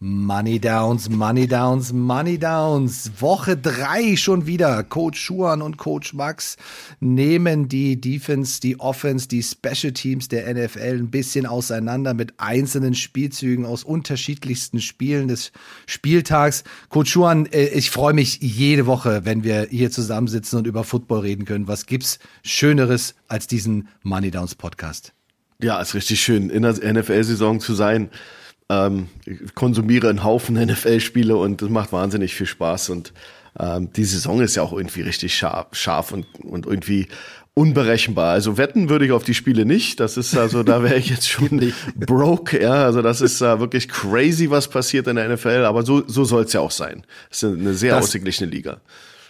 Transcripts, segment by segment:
Money Downs, Money Downs, Money Downs. Woche drei schon wieder. Coach Schuan und Coach Max nehmen die Defense, die Offense, die Special Teams der NFL ein bisschen auseinander mit einzelnen Spielzügen aus unterschiedlichsten Spielen des Spieltags. Coach Schuan, äh, ich freue mich jede Woche, wenn wir hier zusammensitzen und über Football reden können. Was gibt's Schöneres als diesen Money Downs Podcast? Ja, ist richtig schön, in der NFL-Saison zu sein ähm, konsumiere einen Haufen NFL-Spiele und das macht wahnsinnig viel Spaß. Und ähm, die Saison ist ja auch irgendwie richtig scharf, scharf und, und irgendwie unberechenbar. Also wetten würde ich auf die Spiele nicht. Das ist also, da wäre ich jetzt schon broke. Ja, also das ist uh, wirklich crazy, was passiert in der NFL. Aber so, so soll es ja auch sein. Es ist eine sehr das, ausgeglichene Liga.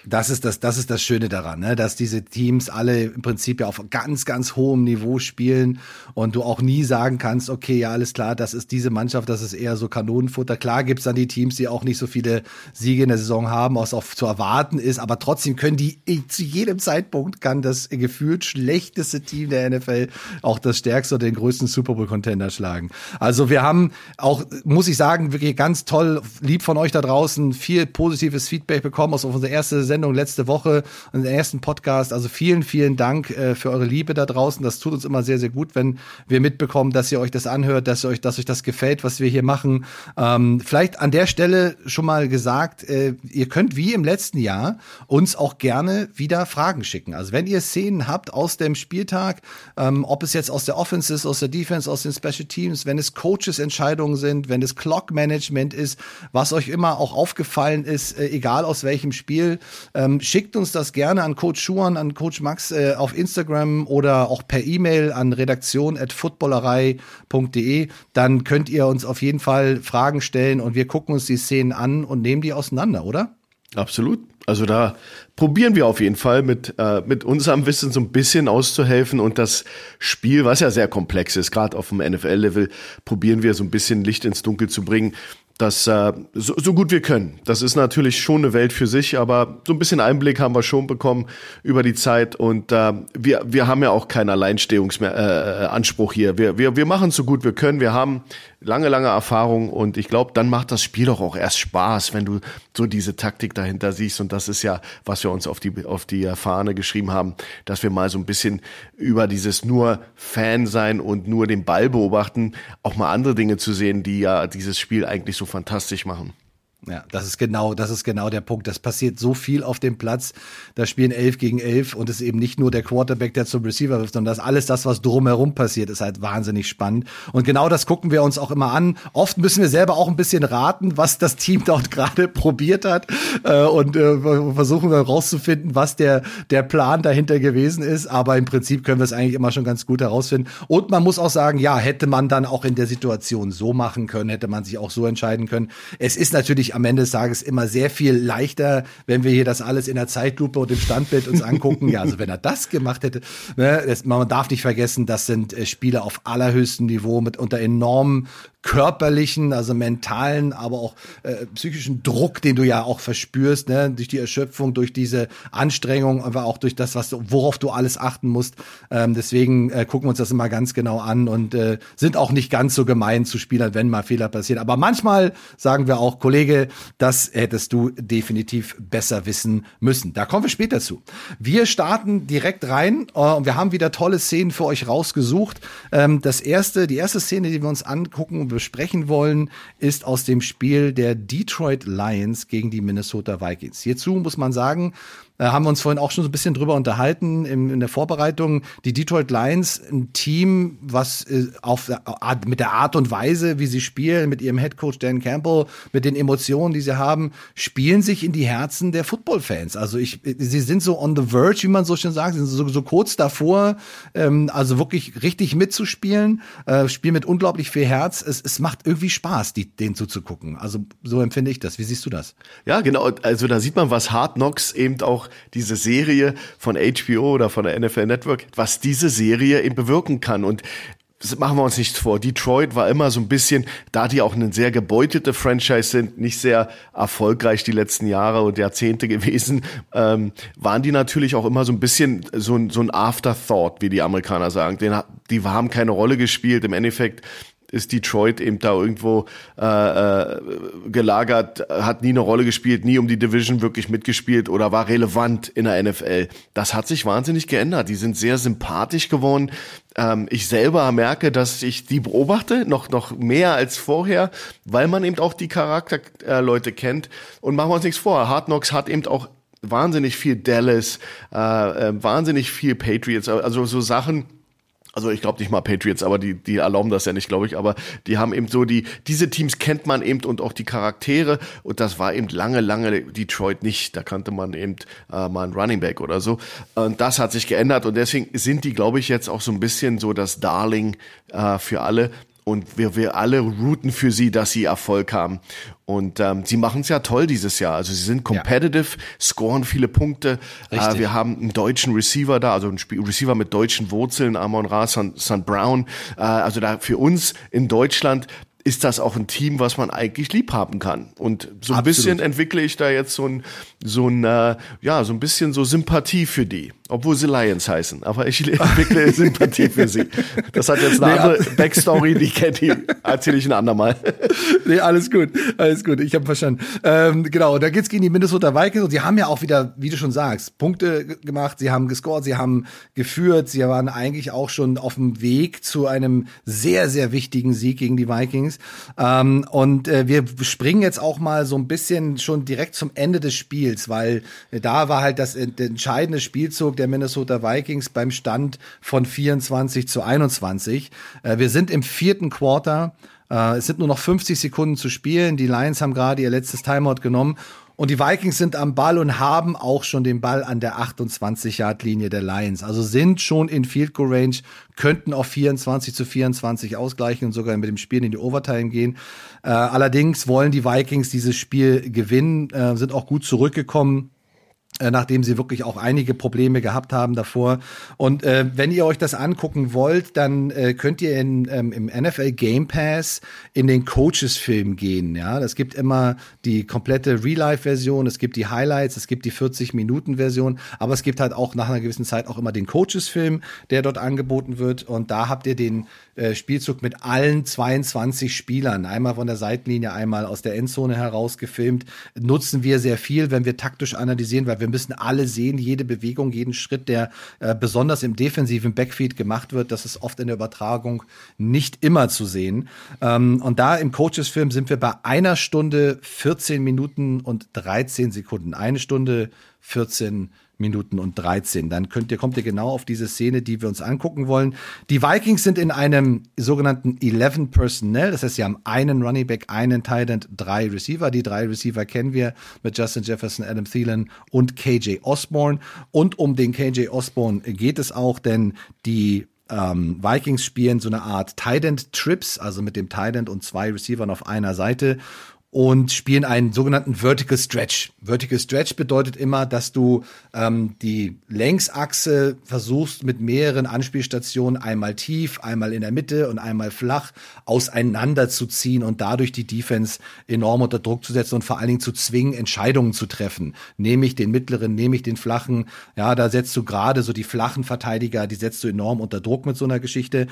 Das ist das, das ist das Schöne daran, ne? dass diese Teams alle im Prinzip ja auf ganz, ganz hohem Niveau spielen und du auch nie sagen kannst, okay, ja, alles klar, das ist diese Mannschaft, das ist eher so Kanonenfutter. Klar gibt's dann die Teams, die auch nicht so viele Siege in der Saison haben, was auch zu erwarten ist, aber trotzdem können die zu jedem Zeitpunkt kann das gefühlt schlechteste Team der NFL auch das stärkste oder den größten Super Bowl Contender schlagen. Also wir haben auch, muss ich sagen, wirklich ganz toll, lieb von euch da draußen, viel positives Feedback bekommen aus unserer ersten Sendung letzte Woche, den ersten Podcast. Also vielen, vielen Dank äh, für eure Liebe da draußen. Das tut uns immer sehr, sehr gut, wenn wir mitbekommen, dass ihr euch das anhört, dass euch, dass euch das gefällt, was wir hier machen. Ähm, vielleicht an der Stelle schon mal gesagt, äh, ihr könnt wie im letzten Jahr uns auch gerne wieder Fragen schicken. Also wenn ihr Szenen habt aus dem Spieltag, ähm, ob es jetzt aus der Offense ist, aus der Defense, aus den Special Teams, wenn es Coaches-Entscheidungen sind, wenn es Clock-Management ist, was euch immer auch aufgefallen ist, äh, egal aus welchem Spiel, ähm, schickt uns das gerne an Coach Schuan, an Coach Max äh, auf Instagram oder auch per E-Mail an redaktion.footballerei.de. Dann könnt ihr uns auf jeden Fall Fragen stellen und wir gucken uns die Szenen an und nehmen die auseinander, oder? Absolut. Also da probieren wir auf jeden Fall mit, äh, mit unserem Wissen so ein bisschen auszuhelfen und das Spiel, was ja sehr komplex ist, gerade auf dem NFL-Level, probieren wir so ein bisschen Licht ins Dunkel zu bringen das äh, so, so gut wir können. Das ist natürlich schon eine Welt für sich, aber so ein bisschen Einblick haben wir schon bekommen über die Zeit und äh, wir wir haben ja auch keinen Alleinstehungsanspruch äh, hier. Wir wir wir machen so gut wir können. Wir haben lange, lange Erfahrung und ich glaube, dann macht das Spiel doch auch erst Spaß, wenn du so diese Taktik dahinter siehst und das ist ja, was wir uns auf die, auf die Fahne geschrieben haben, dass wir mal so ein bisschen über dieses nur Fan sein und nur den Ball beobachten, auch mal andere Dinge zu sehen, die ja dieses Spiel eigentlich so fantastisch machen. Ja, das ist genau, das ist genau der Punkt. Das passiert so viel auf dem Platz. Da spielen elf gegen elf und es ist eben nicht nur der Quarterback, der zum Receiver wirft, sondern das alles das, was drumherum passiert, ist halt wahnsinnig spannend. Und genau das gucken wir uns auch immer an. Oft müssen wir selber auch ein bisschen raten, was das Team dort gerade probiert hat äh, und äh, versuchen wir rauszufinden, was der der Plan dahinter gewesen ist. Aber im Prinzip können wir es eigentlich immer schon ganz gut herausfinden. Und man muss auch sagen, ja, hätte man dann auch in der Situation so machen können, hätte man sich auch so entscheiden können. Es ist natürlich am Ende des Tages immer sehr viel leichter, wenn wir hier das alles in der Zeitlupe und im Standbild uns angucken. ja, also wenn er das gemacht hätte, ne, das, man darf nicht vergessen, das sind äh, Spiele auf allerhöchstem Niveau mit unter enormen körperlichen, also mentalen, aber auch äh, psychischen Druck, den du ja auch verspürst, ne, durch die Erschöpfung, durch diese Anstrengung, aber auch durch das, was du, worauf du alles achten musst. Ähm, deswegen äh, gucken wir uns das immer ganz genau an und äh, sind auch nicht ganz so gemein zu Spielern, wenn mal Fehler passieren. Aber manchmal sagen wir auch, Kollege, das hättest du definitiv besser wissen müssen. Da kommen wir später zu. Wir starten direkt rein äh, und wir haben wieder tolle Szenen für euch rausgesucht. Ähm, das erste, die erste Szene, die wir uns angucken besprechen wollen, ist aus dem Spiel der Detroit Lions gegen die Minnesota Vikings. Hierzu muss man sagen, haben wir uns vorhin auch schon so ein bisschen drüber unterhalten in, in der Vorbereitung. Die Detroit Lions, ein Team, was äh, auf mit der Art und Weise, wie sie spielen, mit ihrem Headcoach Dan Campbell, mit den Emotionen, die sie haben, spielen sich in die Herzen der Football-Fans. Also ich, sie sind so on the verge, wie man so schön sagt, sie sind so, so kurz davor, ähm, also wirklich richtig mitzuspielen, äh, spielen mit unglaublich viel Herz. Es, es macht irgendwie Spaß, die, denen zuzugucken. Also so empfinde ich das. Wie siehst du das? Ja, genau. Also da sieht man, was Hard Knocks eben auch diese Serie von HBO oder von der NFL Network, was diese Serie eben bewirken kann. Und machen wir uns nichts vor. Detroit war immer so ein bisschen, da die auch eine sehr gebeutete Franchise sind, nicht sehr erfolgreich die letzten Jahre und Jahrzehnte gewesen, ähm, waren die natürlich auch immer so ein bisschen so ein, so ein Afterthought, wie die Amerikaner sagen. Den, die haben keine Rolle gespielt. Im Endeffekt ist Detroit eben da irgendwo äh, äh, gelagert, hat nie eine Rolle gespielt, nie um die Division wirklich mitgespielt oder war relevant in der NFL. Das hat sich wahnsinnig geändert. Die sind sehr sympathisch geworden. Ähm, ich selber merke, dass ich die beobachte, noch, noch mehr als vorher, weil man eben auch die Charakterleute äh, kennt. Und machen wir uns nichts vor, Hard Knocks hat eben auch wahnsinnig viel Dallas, äh, äh, wahnsinnig viel Patriots, also so Sachen, also ich glaube nicht mal Patriots, aber die, die erlauben das ja nicht, glaube ich, aber die haben eben so die, diese Teams kennt man eben und auch die Charaktere und das war eben lange, lange Detroit nicht. Da kannte man eben äh, mal einen Running Back oder so. Und das hat sich geändert und deswegen sind die, glaube ich, jetzt auch so ein bisschen so das Darling äh, für alle und wir, wir alle routen für sie, dass sie Erfolg haben. Und ähm, sie machen es ja toll dieses Jahr. Also sie sind competitive, ja. scoren viele Punkte. Äh, wir haben einen deutschen Receiver da, also einen Spiel Receiver mit deutschen Wurzeln, Amon Ra, Son Brown. Äh, also da für uns in Deutschland ist das auch ein Team, was man eigentlich lieb haben kann. Und so ein Absolut. bisschen entwickle ich da jetzt so ein, so ein, äh, ja, so ein bisschen so Sympathie für die obwohl sie Lions heißen. Aber ich entwickle Sympathie für sie. Das hat jetzt eine nee, andere Backstory, die kennt die erzähle ich ein andermal. Nee, alles gut, alles gut, ich habe verstanden. Ähm, genau, da geht's gegen die Minnesota Vikings und sie haben ja auch wieder, wie du schon sagst, Punkte gemacht, sie haben gescored, sie haben geführt, sie waren eigentlich auch schon auf dem Weg zu einem sehr, sehr wichtigen Sieg gegen die Vikings. Ähm, und äh, wir springen jetzt auch mal so ein bisschen schon direkt zum Ende des Spiels, weil da war halt das der entscheidende Spielzug der Minnesota Vikings beim Stand von 24 zu 21. Äh, wir sind im vierten Quarter. Äh, es sind nur noch 50 Sekunden zu spielen. Die Lions haben gerade ihr letztes Timeout genommen. Und die Vikings sind am Ball und haben auch schon den Ball an der 28-Yard-Linie der Lions. Also sind schon in Field Goal Range, könnten auf 24 zu 24 ausgleichen und sogar mit dem Spiel in die Overtime gehen. Äh, allerdings wollen die Vikings dieses Spiel gewinnen, äh, sind auch gut zurückgekommen nachdem sie wirklich auch einige Probleme gehabt haben davor. Und äh, wenn ihr euch das angucken wollt, dann äh, könnt ihr in, ähm, im NFL Game Pass in den Coaches-Film gehen. Ja, es gibt immer die komplette Real-Life-Version, es gibt die Highlights, es gibt die 40-Minuten-Version, aber es gibt halt auch nach einer gewissen Zeit auch immer den Coaches-Film, der dort angeboten wird. Und da habt ihr den äh, Spielzug mit allen 22 Spielern, einmal von der Seitenlinie, einmal aus der Endzone heraus gefilmt. Nutzen wir sehr viel, wenn wir taktisch analysieren, weil wir müssen alle sehen, jede Bewegung, jeden Schritt, der äh, besonders im defensiven Backfeed gemacht wird. Das ist oft in der Übertragung nicht immer zu sehen. Ähm, und da im Coaches-Film sind wir bei einer Stunde 14 Minuten und 13 Sekunden. Eine Stunde 14 Minuten. Minuten und 13. Dann könnt ihr, kommt ihr genau auf diese Szene, die wir uns angucken wollen. Die Vikings sind in einem sogenannten 11 Personnel. Das heißt, sie haben einen Running Back, einen Tight drei Receiver. Die drei Receiver kennen wir mit Justin Jefferson, Adam Thielen und KJ Osborne. Und um den KJ Osborne geht es auch, denn die ähm, Vikings spielen so eine Art Tight Trips, also mit dem Tight und zwei Receivern auf einer Seite und spielen einen sogenannten Vertical Stretch. Vertical Stretch bedeutet immer, dass du ähm, die Längsachse versuchst mit mehreren Anspielstationen einmal tief, einmal in der Mitte und einmal flach auseinanderzuziehen und dadurch die Defense enorm unter Druck zu setzen und vor allen Dingen zu zwingen, Entscheidungen zu treffen. Nehme ich den mittleren, nehme ich den flachen. Ja, da setzt du gerade so die flachen Verteidiger, die setzt du enorm unter Druck mit so einer Geschichte.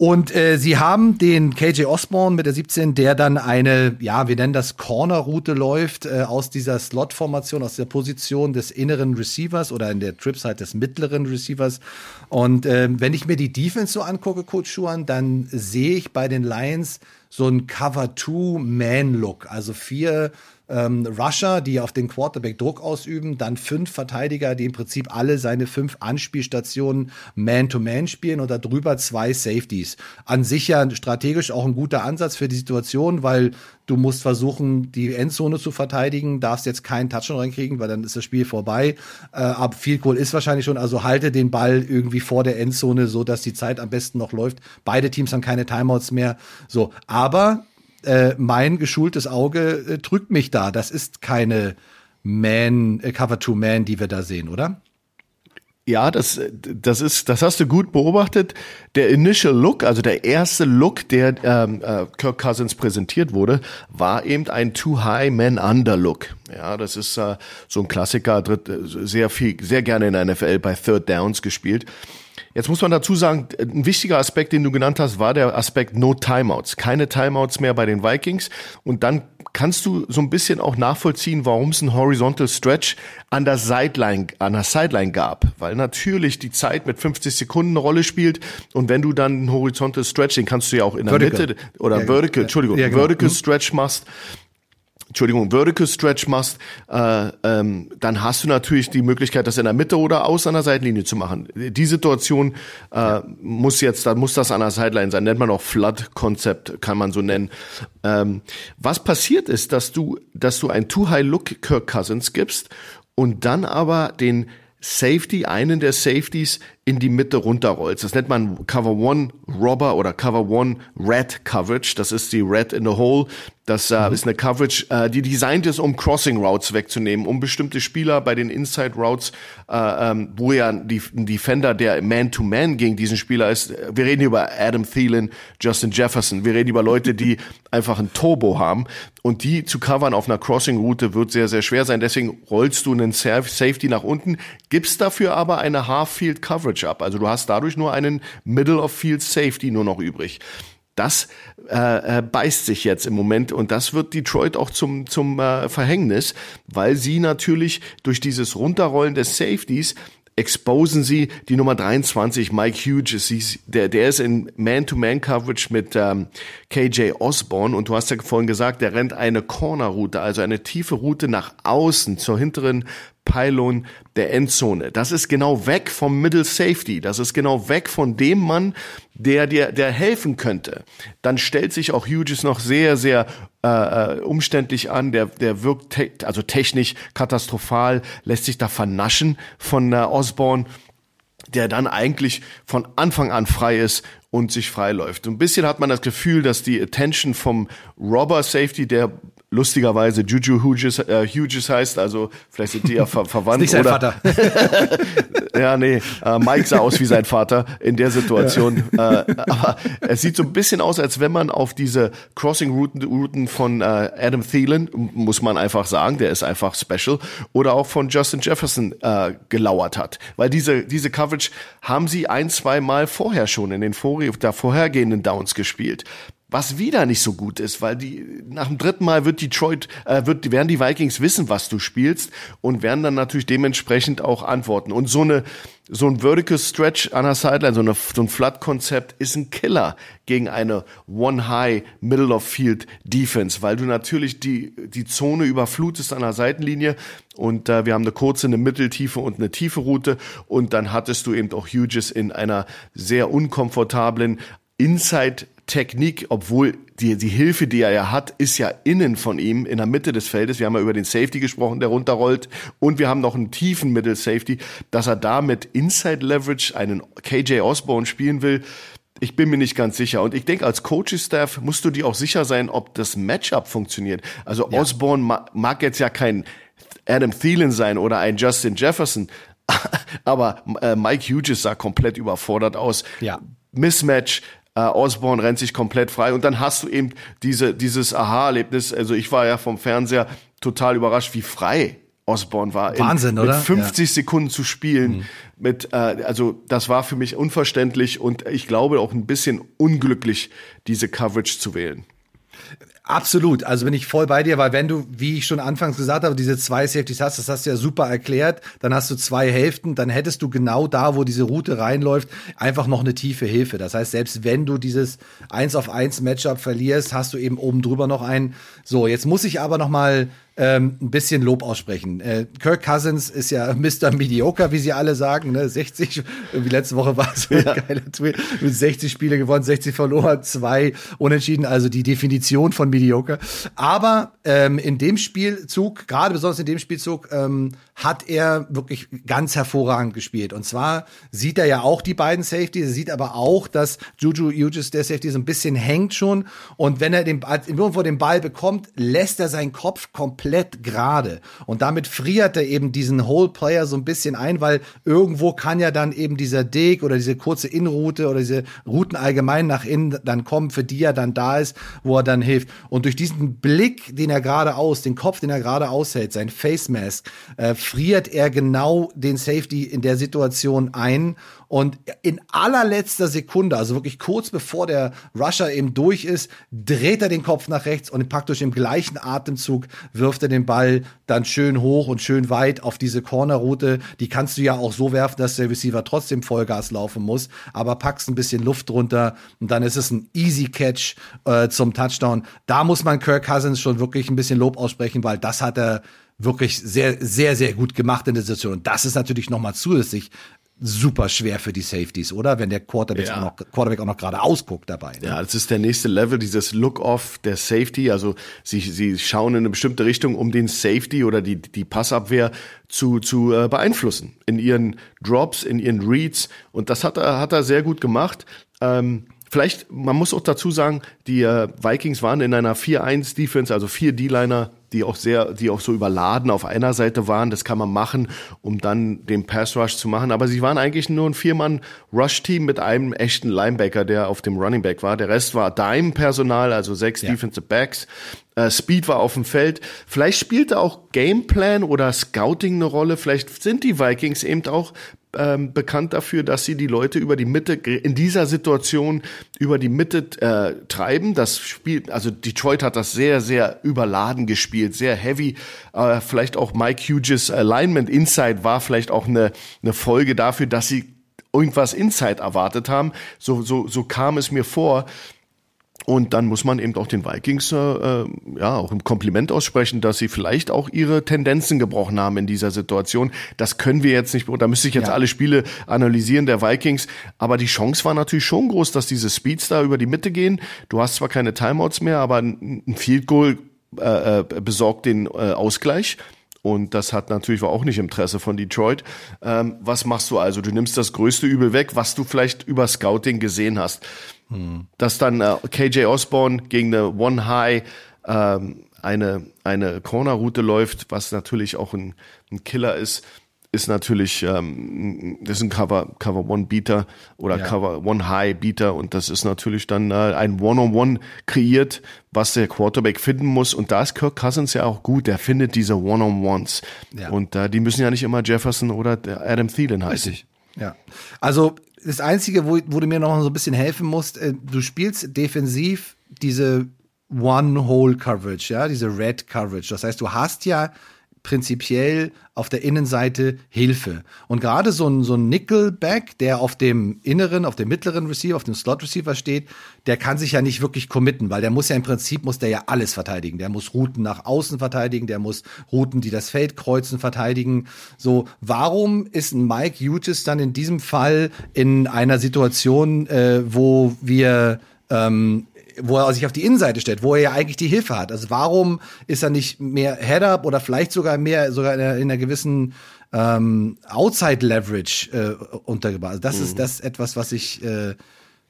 Und äh, sie haben den KJ Osborne mit der 17, der dann eine, ja, wir nennen das Corner-Route läuft, äh, aus dieser Slot-Formation, aus der Position des inneren Receivers oder in der Tripside des mittleren Receivers. Und äh, wenn ich mir die Defense so angucke, Coach Schuan, dann sehe ich bei den Lions so ein Cover-Two-Man-Look. Also vier ähm, Rusher, die auf den Quarterback Druck ausüben, dann fünf Verteidiger, die im Prinzip alle seine fünf Anspielstationen Man-to-Man spielen und darüber zwei Safeties. An sich ja strategisch auch ein guter Ansatz für die Situation, weil du musst versuchen, die Endzone zu verteidigen, darfst jetzt keinen Touchdown reinkriegen, weil dann ist das Spiel vorbei. Äh, aber viel Goal ist wahrscheinlich schon, also halte den Ball irgendwie vor der Endzone, so dass die Zeit am besten noch läuft. Beide Teams haben keine Timeouts mehr. So, aber äh, mein geschultes Auge äh, trügt mich da. Das ist keine Man, äh, Cover to Man, die wir da sehen, oder? Ja, das, das ist, das hast du gut beobachtet. Der Initial Look, also der erste Look, der ähm, äh, Kirk Cousins präsentiert wurde, war eben ein Too High Man Under Look. Ja, das ist äh, so ein Klassiker, dritt, sehr viel, sehr gerne in der NFL bei Third Downs gespielt. Jetzt muss man dazu sagen, ein wichtiger Aspekt, den du genannt hast, war der Aspekt No Timeouts. Keine Timeouts mehr bei den Vikings. Und dann kannst du so ein bisschen auch nachvollziehen, warum es ein Horizontal Stretch an der Sideline, an der Sideline gab. Weil natürlich die Zeit mit 50 Sekunden eine Rolle spielt. Und wenn du dann einen Horizontal Stretch, den kannst du ja auch in der Vertical. Mitte oder ja, Vertical, Entschuldigung, ja, genau. Vertical mhm. Stretch machst, Entschuldigung, Vertical Stretch machst, äh, ähm, dann hast du natürlich die Möglichkeit, das in der Mitte oder aus einer Seitenlinie zu machen. Die Situation äh, ja. muss jetzt, dann muss das an der Sideline sein, nennt man auch Flood-Konzept, kann man so nennen. Ähm, was passiert ist, dass du, dass du ein Too-High-Look Kirk Cousins gibst und dann aber den Safety, einen der Safeties in die Mitte runterrollst. Das nennt man Cover One Robber oder Cover One Red Coverage. Das ist die Red in the Hole. Das äh, mhm. ist eine Coverage, äh, die designt ist, um Crossing Routes wegzunehmen, um bestimmte Spieler bei den Inside Routes, äh, ähm, wo ja die, ein Defender, der Man-to-Man -Man gegen diesen Spieler ist. Wir reden über Adam Thielen, Justin Jefferson. Wir reden über Leute, die einfach ein Turbo haben. Und die zu covern auf einer Crossing-Route wird sehr, sehr schwer sein. Deswegen rollst du einen Safety nach unten, gibst dafür aber eine Half-Field-Coverage ab. Also du hast dadurch nur einen Middle-of-Field-Safety nur noch übrig. Das äh, äh, beißt sich jetzt im Moment und das wird Detroit auch zum, zum äh, Verhängnis, weil sie natürlich durch dieses Runterrollen des Safeties exposen sie die Nummer 23, Mike Hughes. Der, der ist in Man-to-Man-Coverage mit ähm, KJ Osborne und du hast ja vorhin gesagt, der rennt eine Corner-Route, also eine tiefe Route nach außen zur hinteren Pylon der Endzone. Das ist genau weg vom Middle Safety. Das ist genau weg von dem Mann, der dir, der helfen könnte. Dann stellt sich auch Hughes noch sehr, sehr äh, äh, umständlich an. Der, der wirkt te also technisch katastrophal, lässt sich da vernaschen von äh, Osborne der dann eigentlich von Anfang an frei ist und sich freiläuft. ein bisschen hat man das Gefühl, dass die Attention vom Robber Safety, der lustigerweise Juju Hughes, äh, Hughes heißt, also vielleicht sind die ja ver verwandt. nicht sein oder, Vater. ja, nee, äh, Mike sah aus wie sein Vater in der Situation. Ja. Äh, aber es sieht so ein bisschen aus, als wenn man auf diese Crossing-Routen Routen von äh, Adam Thielen, muss man einfach sagen, der ist einfach special, oder auch von Justin Jefferson äh, gelauert hat. Weil diese, diese Coverage haben sie ein, zwei Mal vorher schon in den vor der vorhergehenden Downs gespielt was wieder nicht so gut ist, weil die nach dem dritten Mal wird Detroit äh, wird werden die Vikings wissen, was du spielst und werden dann natürlich dementsprechend auch antworten. Und so eine so ein Vertical Stretch an der Sideline, so, eine, so ein Flat-Konzept ist ein Killer gegen eine One-High Middle of Field Defense, weil du natürlich die die Zone überflutest an der Seitenlinie und äh, wir haben eine kurze, eine mitteltiefe und eine tiefe Route und dann hattest du eben auch Hughes in einer sehr unkomfortablen Inside Technik, obwohl die, die Hilfe, die er ja hat, ist ja innen von ihm, in der Mitte des Feldes. Wir haben ja über den Safety gesprochen, der runterrollt. Und wir haben noch einen tiefen Middle Safety, dass er da mit Inside Leverage einen KJ Osborne spielen will. Ich bin mir nicht ganz sicher. Und ich denke, als Coaching-Staff musst du dir auch sicher sein, ob das Matchup funktioniert. Also ja. Osborne mag jetzt ja kein Adam Thielen sein oder ein Justin Jefferson. Aber äh, Mike Hughes sah komplett überfordert aus. Ja. Mismatch, äh, Osborne rennt sich komplett frei und dann hast du eben diese, dieses Aha-Erlebnis. Also ich war ja vom Fernseher total überrascht, wie frei Osborne war. Wahnsinn, in, oder? Mit 50 ja. Sekunden zu spielen. Mhm. Mit, äh, also das war für mich unverständlich und ich glaube auch ein bisschen unglücklich, diese Coverage zu wählen. Absolut, also bin ich voll bei dir, weil wenn du, wie ich schon anfangs gesagt habe, diese zwei Safeties hast, das hast du ja super erklärt, dann hast du zwei Hälften, dann hättest du genau da, wo diese Route reinläuft, einfach noch eine tiefe Hilfe. Das heißt, selbst wenn du dieses eins auf eins Matchup verlierst, hast du eben oben drüber noch einen. So, jetzt muss ich aber noch mal ähm, ein bisschen Lob aussprechen. Äh, Kirk Cousins ist ja Mr. Mediocre, wie sie alle sagen. Ne? 60, wie letzte Woche war es so ein ja. geiler Tweet, mit 60 Spiele gewonnen, 60 verloren, zwei unentschieden, also die Definition von Mediocre. Aber ähm, in dem Spielzug, gerade besonders in dem Spielzug, ähm, hat er wirklich ganz hervorragend gespielt. Und zwar sieht er ja auch die beiden Safety, er sieht aber auch, dass Juju Hughes, der Safety, so ein bisschen hängt schon. Und wenn er den, irgendwo den Ball bekommt, lässt er seinen Kopf komplett gerade. Und damit friert er eben diesen Whole Player so ein bisschen ein, weil irgendwo kann ja dann eben dieser Dig oder diese kurze Innenroute oder diese Routen allgemein nach innen dann kommen, für die er dann da ist, wo er dann hilft. Und durch diesen Blick, den er gerade aus, den Kopf, den er gerade aushält, sein Face Mask, äh, friert er genau den Safety in der Situation ein und in allerletzter Sekunde, also wirklich kurz bevor der Rusher eben durch ist, dreht er den Kopf nach rechts und praktisch im gleichen Atemzug wirft er den Ball dann schön hoch und schön weit auf diese Cornerroute. Die kannst du ja auch so werfen, dass der Receiver trotzdem Vollgas laufen muss, aber packst ein bisschen Luft drunter und dann ist es ein Easy Catch äh, zum Touchdown. Da muss man Kirk Cousins schon wirklich ein bisschen Lob aussprechen, weil das hat er wirklich sehr, sehr, sehr gut gemacht in der Situation. Und das ist natürlich nochmal zusätzlich super schwer für die Safeties, oder? Wenn der Quarterback, ja. auch, noch, Quarterback auch noch gerade ausguckt dabei. Ne? Ja, das ist der nächste Level, dieses Look-off der Safety. Also sie, sie schauen in eine bestimmte Richtung, um den Safety oder die, die Passabwehr zu, zu äh, beeinflussen. In ihren Drops, in ihren Reads. Und das hat er, hat er sehr gut gemacht. Ähm, Vielleicht, man muss auch dazu sagen, die äh, Vikings waren in einer 4-1-Defense, also vier D-Liner, die auch sehr, die auch so überladen auf einer Seite waren. Das kann man machen, um dann den Pass Rush zu machen. Aber sie waren eigentlich nur ein Viermann-Rush-Team mit einem echten Linebacker, der auf dem Running Back war. Der Rest war Dime-Personal, also sechs ja. Defensive Backs. Äh, Speed war auf dem Feld. Vielleicht spielte auch Gameplan oder Scouting eine Rolle. Vielleicht sind die Vikings eben auch ähm, bekannt dafür, dass sie die Leute über die Mitte in dieser Situation über die Mitte äh, treiben. Das Spiel, also Detroit hat das sehr, sehr überladen gespielt, sehr heavy. Äh, vielleicht auch Mike Hughes Alignment Inside war vielleicht auch eine, eine Folge dafür, dass sie irgendwas Inside erwartet haben. So, so, so kam es mir vor. Und dann muss man eben auch den Vikings äh, ja auch im Kompliment aussprechen, dass sie vielleicht auch ihre Tendenzen gebrochen haben in dieser Situation. Das können wir jetzt nicht, da müsste ich jetzt ja. alle Spiele analysieren der Vikings, aber die Chance war natürlich schon groß, dass diese Speeds da über die Mitte gehen. Du hast zwar keine Timeouts mehr, aber ein Field Goal äh, äh, besorgt den äh, Ausgleich. Und das hat natürlich war auch nicht im Interesse von Detroit. Ähm, was machst du also? Du nimmst das größte Übel weg, was du vielleicht über Scouting gesehen hast. Hm. Dass dann äh, KJ Osborne gegen eine One High ähm, eine, eine Corner-Route läuft, was natürlich auch ein, ein Killer ist ist natürlich, ähm, das ist ein Cover, Cover One Beater oder ja. Cover One High Beater und das ist natürlich dann äh, ein One-on-One kreiert, was der Quarterback finden muss und da ist Kirk Cousins ja auch gut, der findet diese One-on-Ones ja. und äh, die müssen ja nicht immer Jefferson oder Adam Thielen heißen. Richtig. Ja, also das Einzige, wo, wo du mir noch so ein bisschen helfen musst, äh, du spielst defensiv diese One-Hole-Coverage, ja, diese Red-Coverage. Das heißt, du hast ja prinzipiell auf der Innenseite Hilfe. Und gerade so ein, so ein Nickelback, der auf dem inneren, auf dem mittleren Receiver, auf dem Slot Receiver steht, der kann sich ja nicht wirklich committen, weil der muss ja im Prinzip, muss der ja alles verteidigen. Der muss Routen nach außen verteidigen, der muss Routen, die das Feld kreuzen, verteidigen. So, warum ist ein Mike Hughes dann in diesem Fall in einer Situation, äh, wo wir ähm, wo er sich auf die Innenseite stellt, wo er ja eigentlich die Hilfe hat. Also warum ist er nicht mehr Head-Up oder vielleicht sogar mehr, sogar in einer, in einer gewissen ähm, Outside-Leverage äh, untergebracht? Also das mhm. ist das etwas, was ich äh,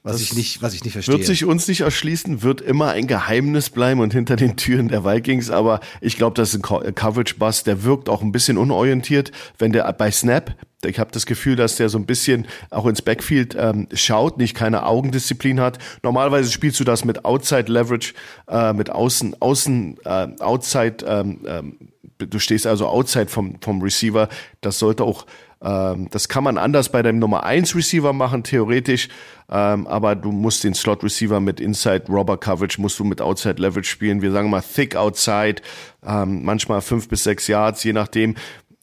was das ich nicht, was ich nicht verstehe. Wird sich uns nicht erschließen, wird immer ein Geheimnis bleiben und hinter den Türen der Vikings. Aber ich glaube, das ist ein Coverage-Bus, der wirkt auch ein bisschen unorientiert. Wenn der bei Snap, ich habe das Gefühl, dass der so ein bisschen auch ins Backfield ähm, schaut, nicht keine Augendisziplin hat. Normalerweise spielst du das mit Outside Leverage, äh, mit Außen, Außen, äh, Outside. Ähm, ähm, du stehst also Outside vom vom Receiver. Das sollte auch das kann man anders bei deinem Nummer 1 Receiver machen, theoretisch. Ähm, aber du musst den Slot Receiver mit Inside Robber Coverage, musst du mit Outside Leverage spielen. Wir sagen mal Thick Outside, ähm, manchmal fünf bis sechs Yards, je nachdem.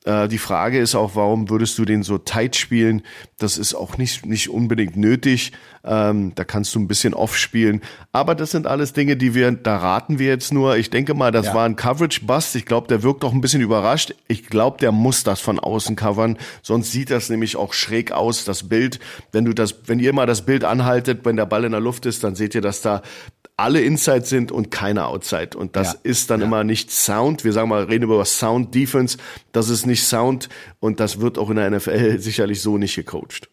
Äh, die Frage ist auch, warum würdest du den so tight spielen? Das ist auch nicht, nicht unbedingt nötig. Ähm, da kannst du ein bisschen off spielen. Aber das sind alles Dinge, die wir, da raten wir jetzt nur. Ich denke mal, das ja. war ein Coverage-Bust. Ich glaube, der wirkt auch ein bisschen überrascht. Ich glaube, der muss das von außen covern. Sonst sieht das nämlich auch schräg aus, das Bild. Wenn du das, wenn ihr mal das Bild anhaltet, wenn der Ball in der Luft ist, dann seht ihr, dass da alle Inside sind und keine Outside. Und das ja. ist dann ja. immer nicht Sound. Wir sagen mal, reden über Sound Defense. Das ist nicht Sound und das wird auch in der NFL sicherlich so nicht gecoacht.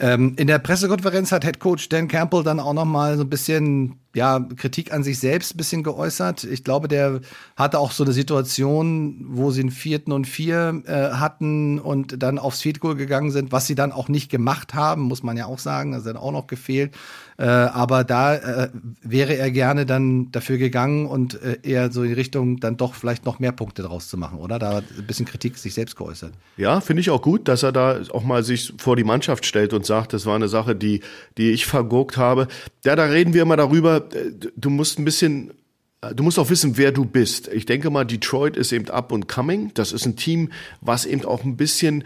Ähm, in der Pressekonferenz hat Head Coach Dan Campbell dann auch noch mal so ein bisschen ja, Kritik an sich selbst ein bisschen geäußert. Ich glaube, der hatte auch so eine Situation, wo sie einen vierten und vier äh, hatten und dann aufs Field Goal gegangen sind, was sie dann auch nicht gemacht haben, muss man ja auch sagen. Das hat auch noch gefehlt. Äh, aber da äh, wäre er gerne dann dafür gegangen und äh, eher so in Richtung dann doch vielleicht noch mehr Punkte draus zu machen, oder? Da hat ein bisschen Kritik sich selbst geäußert. Ja, finde ich auch gut, dass er da auch mal sich vor die Mannschaft stellt und sagt, das war eine Sache, die, die ich verguckt habe. Ja, da reden wir immer darüber, äh, du musst ein bisschen äh, Du musst auch wissen, wer du bist. Ich denke mal, Detroit ist eben up and coming. Das ist ein Team, was eben auch ein bisschen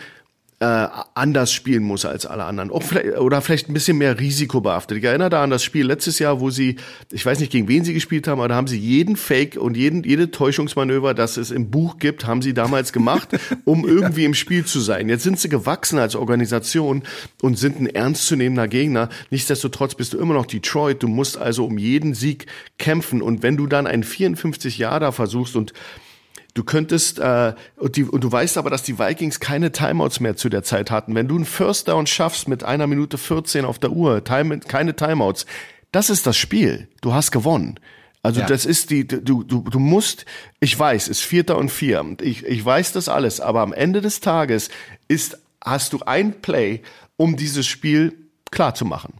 äh, anders spielen muss als alle anderen. Vielleicht, oder vielleicht ein bisschen mehr risikobehaftet. Ich erinnere da an das Spiel letztes Jahr, wo sie, ich weiß nicht, gegen wen sie gespielt haben, aber da haben sie jeden Fake und jeden, jede Täuschungsmanöver, das es im Buch gibt, haben sie damals gemacht, um irgendwie im Spiel zu sein. Jetzt sind sie gewachsen als Organisation und sind ein ernstzunehmender Gegner. Nichtsdestotrotz bist du immer noch Detroit. Du musst also um jeden Sieg kämpfen. Und wenn du dann einen 54 Jahre da versuchst und Du könntest, äh, und, die, und du weißt aber, dass die Vikings keine Timeouts mehr zu der Zeit hatten. Wenn du einen First Down schaffst mit einer Minute 14 auf der Uhr, time, keine Timeouts, das ist das Spiel. Du hast gewonnen. Also ja. das ist die, du, du, du musst, ich weiß, ist Vierter und Vier. Ich, ich weiß das alles, aber am Ende des Tages ist, hast du ein Play, um dieses Spiel klar zu machen.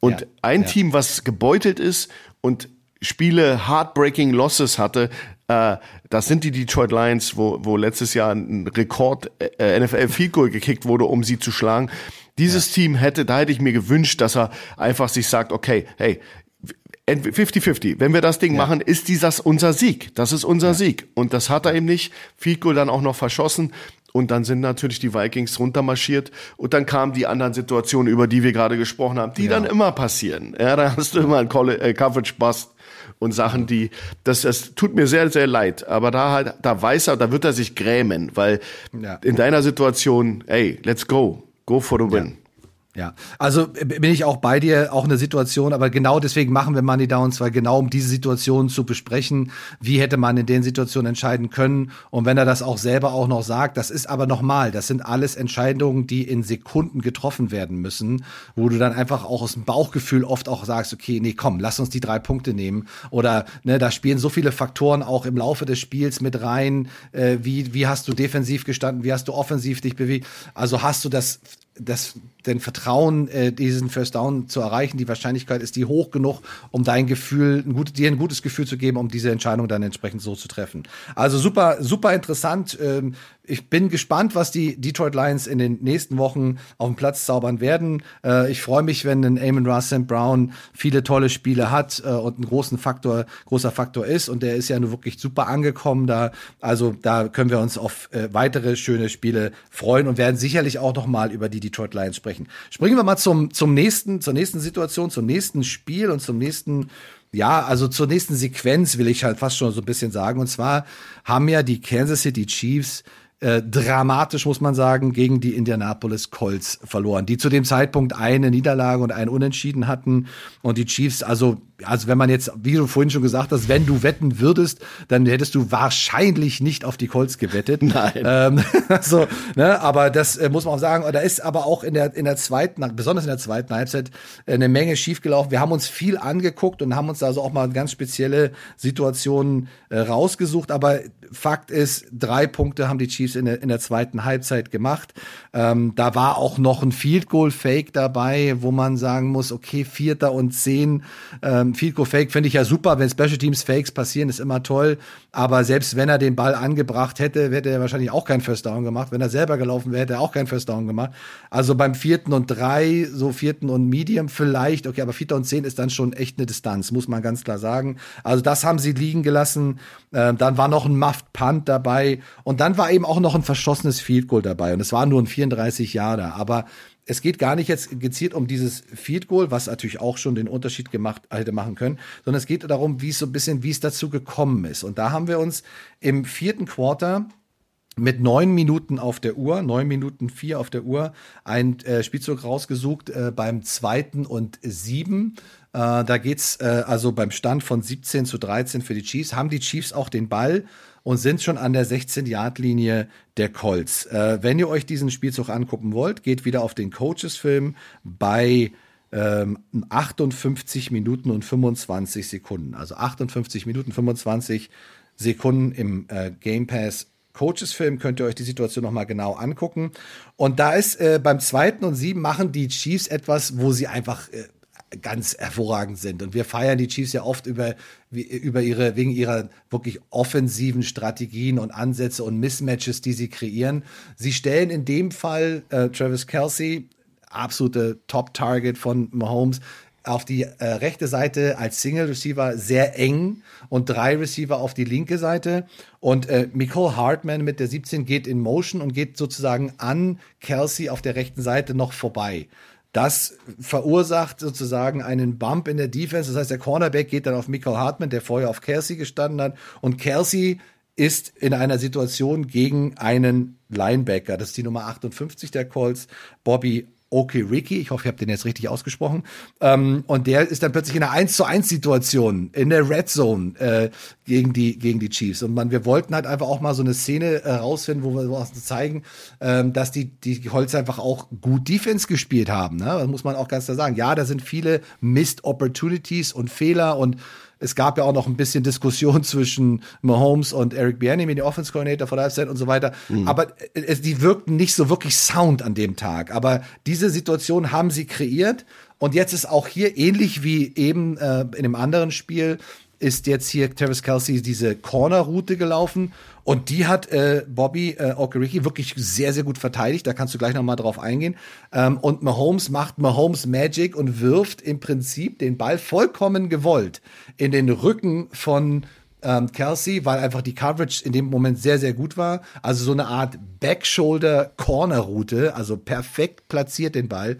Und ja. ein ja. Team, was gebeutelt ist und Spiele heartbreaking Losses hatte, äh, das sind die Detroit Lions, wo, wo letztes Jahr ein Rekord äh, NFL Field Goal gekickt wurde, um sie zu schlagen. Dieses ja. Team hätte, da hätte ich mir gewünscht, dass er einfach sich sagt, okay, hey, 50-50. Wenn wir das Ding ja. machen, ist dieses unser Sieg. Das ist unser ja. Sieg. Und das hat er eben nicht. Goal dann auch noch verschossen. Und dann sind natürlich die Vikings runtermarschiert. Und dann kamen die anderen Situationen, über die wir gerade gesprochen haben, die ja. dann immer passieren. Ja, da hast du immer einen äh, Coverage Bust und Sachen, die, das, das tut mir sehr, sehr leid. Aber da halt, da weiß er, da wird er sich grämen, weil ja. in deiner Situation, ey, let's go, go for the win. Ja. Also bin ich auch bei dir, auch eine Situation, aber genau deswegen machen wir Money Downs, weil genau um diese Situation zu besprechen, wie hätte man in den Situationen entscheiden können. Und wenn er das auch selber auch noch sagt, das ist aber nochmal, das sind alles Entscheidungen, die in Sekunden getroffen werden müssen, wo du dann einfach auch aus dem Bauchgefühl oft auch sagst, okay, nee, komm, lass uns die drei Punkte nehmen. Oder ne, da spielen so viele Faktoren auch im Laufe des Spiels mit rein, äh, wie, wie hast du defensiv gestanden, wie hast du offensiv dich bewegt, also hast du das das, den Vertrauen, äh, diesen First Down zu erreichen, die Wahrscheinlichkeit ist die hoch genug, um dein Gefühl, ein gut, dir ein gutes Gefühl zu geben, um diese Entscheidung dann entsprechend so zu treffen. Also super, super interessant. Ähm, ich bin gespannt, was die Detroit Lions in den nächsten Wochen auf dem Platz zaubern werden. Äh, ich freue mich, wenn ein Amon Ross St. Brown viele tolle Spiele hat äh, und ein großen Faktor, großer Faktor ist. Und der ist ja nur wirklich super angekommen da. Also da können wir uns auf äh, weitere schöne Spiele freuen und werden sicherlich auch noch mal über die Detroit Lions sprechen. Springen wir mal zum, zum nächsten, zur nächsten Situation, zum nächsten Spiel und zum nächsten ja, also zur nächsten Sequenz will ich halt fast schon so ein bisschen sagen. Und zwar haben ja die Kansas City Chiefs äh, dramatisch, muss man sagen, gegen die Indianapolis Colts verloren, die zu dem Zeitpunkt eine Niederlage und ein Unentschieden hatten. Und die Chiefs, also, also wenn man jetzt, wie du vorhin schon gesagt hast, wenn du wetten würdest, dann hättest du wahrscheinlich nicht auf die Colts gewettet. Nein. Ähm, so, ne, aber das äh, muss man auch sagen. Da ist aber auch in der, in der zweiten, besonders in der zweiten Halbzeit, äh, eine Menge schiefgelaufen. Wir haben uns viel angeguckt und haben uns also auch mal ganz spezielle Situationen äh, rausgesucht. Aber Fakt ist, drei Punkte haben die Chiefs in der, in der zweiten Halbzeit gemacht. Ähm, da war auch noch ein Field Goal Fake dabei, wo man sagen muss, okay, Vierter und Zehn. Ähm, Field Goal Fake finde ich ja super, wenn Special Teams Fakes passieren, ist immer toll. Aber selbst wenn er den Ball angebracht hätte, hätte er wahrscheinlich auch keinen First Down gemacht. Wenn er selber gelaufen wäre, hätte er auch keinen First Down gemacht. Also beim Vierten und Drei, so Vierten und Medium vielleicht, okay, aber Vierter und Zehn ist dann schon echt eine Distanz, muss man ganz klar sagen. Also das haben sie liegen gelassen. Ähm, dann war noch ein Muffed Punt dabei und dann war eben auch noch ein verschossenes Field Goal dabei und es waren nur ein 34 Jahre, aber es geht gar nicht jetzt gezielt um dieses Field Goal, was natürlich auch schon den Unterschied gemacht hätte machen können, sondern es geht darum, wie es so ein bisschen, wie es dazu gekommen ist. Und da haben wir uns im vierten Quarter mit neun Minuten auf der Uhr, neun Minuten vier auf der Uhr, ein äh, Spielzug rausgesucht äh, beim zweiten und sieben. Äh, da geht's äh, also beim Stand von 17 zu 13 für die Chiefs. Haben die Chiefs auch den Ball und sind schon an der 16-Yard-Linie der Colts. Äh, wenn ihr euch diesen Spielzug angucken wollt, geht wieder auf den Coaches-Film bei ähm, 58 Minuten und 25 Sekunden. Also 58 Minuten 25 Sekunden im äh, Game Pass Coaches Film könnt ihr euch die Situation nochmal genau angucken. Und da ist äh, beim zweiten und sieben machen die Chiefs etwas, wo sie einfach äh, ganz hervorragend sind. Und wir feiern die Chiefs ja oft über, über ihre, wegen ihrer wirklich offensiven Strategien und Ansätze und Mismatches, die sie kreieren. Sie stellen in dem Fall äh, Travis Kelsey, absolute Top-Target von Mahomes, auf die äh, rechte Seite als Single Receiver sehr eng und drei Receiver auf die linke Seite. Und äh, Nicole Hartman mit der 17 geht in Motion und geht sozusagen an Kelsey auf der rechten Seite noch vorbei. Das verursacht sozusagen einen Bump in der Defense. Das heißt, der Cornerback geht dann auf Michael Hartman, der vorher auf Kelsey gestanden hat. Und Kelsey ist in einer Situation gegen einen Linebacker. Das ist die Nummer 58 der Colts, Bobby Okay Ricky, ich hoffe, ich habe den jetzt richtig ausgesprochen. Ähm, und der ist dann plötzlich in einer 1 zu 1 Situation in der Red Zone äh, gegen, die, gegen die Chiefs. Und man, wir wollten halt einfach auch mal so eine Szene äh, wo wir was zeigen, ähm, dass die, die Holz einfach auch gut Defense gespielt haben. Ne? Das muss man auch ganz klar sagen. Ja, da sind viele Missed Opportunities und Fehler und es gab ja auch noch ein bisschen Diskussion zwischen Mahomes und Eric Bieniemy, der Offense Coordinator von Halbzeit und so weiter. Mhm. Aber es, die wirkten nicht so wirklich sound an dem Tag. Aber diese Situation haben sie kreiert. Und jetzt ist auch hier ähnlich wie eben äh, in einem anderen Spiel ist jetzt hier Travis Kelsey diese Corner-Route gelaufen und die hat äh, Bobby äh, Okereke wirklich sehr, sehr gut verteidigt. Da kannst du gleich nochmal drauf eingehen. Ähm, und Mahomes macht Mahomes Magic und wirft im Prinzip den Ball vollkommen gewollt in den Rücken von ähm, Kelsey, weil einfach die Coverage in dem Moment sehr, sehr gut war. Also so eine Art Backshoulder-Corner-Route, also perfekt platziert den Ball.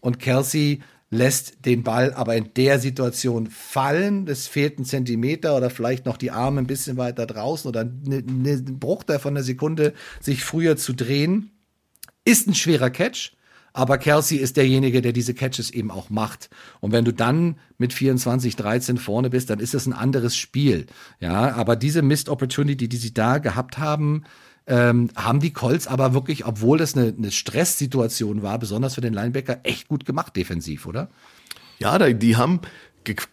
Und Kelsey lässt den Ball aber in der Situation fallen. Es fehlt ein Zentimeter oder vielleicht noch die Arme ein bisschen weiter draußen oder ein ne, ne Bruchteil von einer Sekunde, sich früher zu drehen. Ist ein schwerer Catch. Aber Kelsey ist derjenige, der diese Catches eben auch macht. Und wenn du dann mit 24, 13 vorne bist, dann ist es ein anderes Spiel. Ja, aber diese Missed Opportunity, die sie da gehabt haben, ähm, haben die Colts aber wirklich, obwohl das eine, eine Stresssituation war, besonders für den Linebacker, echt gut gemacht defensiv, oder? Ja, die haben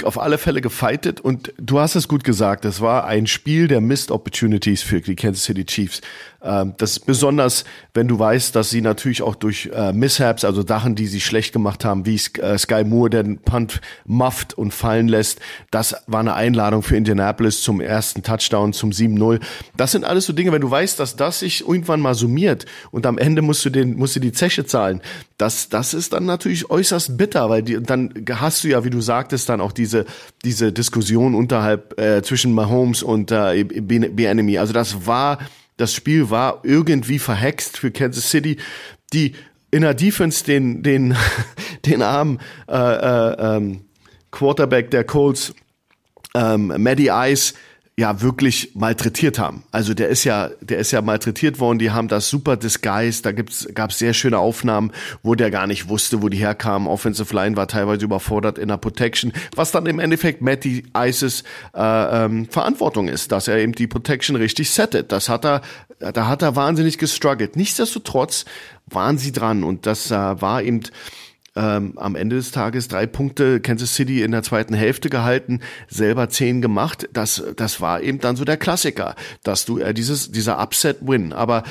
auf alle Fälle gefightet und du hast es gut gesagt, es war ein Spiel der Missed Opportunities für die Kansas City Chiefs. Ähm, das ist besonders, wenn du weißt, dass sie natürlich auch durch äh, Mishaps, also Sachen, die sie schlecht gemacht haben, wie äh, Sky Moore, der den Punt mufft und fallen lässt, das war eine Einladung für Indianapolis zum ersten Touchdown, zum 7-0. Das sind alles so Dinge, wenn du weißt, dass das sich irgendwann mal summiert und am Ende musst du den, musst du die Zeche zahlen. Das, das ist dann natürlich äußerst bitter, weil die, dann hast du ja, wie du sagtest, dann auch diese, diese Diskussion unterhalb äh, zwischen Mahomes und äh, B-Enemy. Also das war, das Spiel war irgendwie verhext für Kansas City, die in der Defense den, den, den armen äh, äh, ähm, Quarterback der Colts, ähm, Maddie Ice, ja wirklich malträtiert haben. Also der ist ja, der ist ja malträtiert worden. Die haben das super disguised. Da gibt's, gab's sehr schöne Aufnahmen, wo der gar nicht wusste, wo die herkamen. Offensive Line war teilweise überfordert in der Protection, was dann im Endeffekt Matty Ices äh, ähm, Verantwortung ist, dass er eben die Protection richtig settet. Das hat er, da hat er wahnsinnig gestruggelt. Nichtsdestotrotz waren sie dran und das äh, war eben ähm, am Ende des Tages drei Punkte Kansas City in der zweiten Hälfte gehalten, selber zehn gemacht. Das, das war eben dann so der Klassiker, dass du äh, dieses, dieser Upset-Win. Aber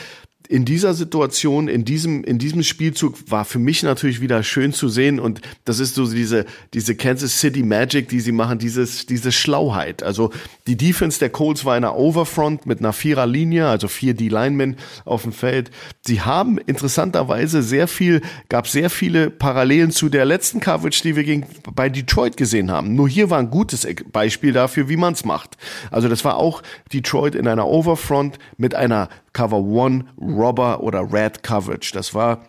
in dieser Situation, in diesem, in diesem Spielzug war für mich natürlich wieder schön zu sehen und das ist so diese, diese Kansas City Magic, die sie machen, dieses, diese Schlauheit. Also die Defense der Colts war in einer Overfront mit einer Viererlinie, also vier D-Linemen auf dem Feld. Sie haben interessanterweise sehr viel, gab sehr viele Parallelen zu der letzten Coverage, die wir gegen, bei Detroit gesehen haben. Nur hier war ein gutes Beispiel dafür, wie man es macht. Also das war auch Detroit in einer Overfront mit einer Cover One, Robber oder Red Coverage. Das war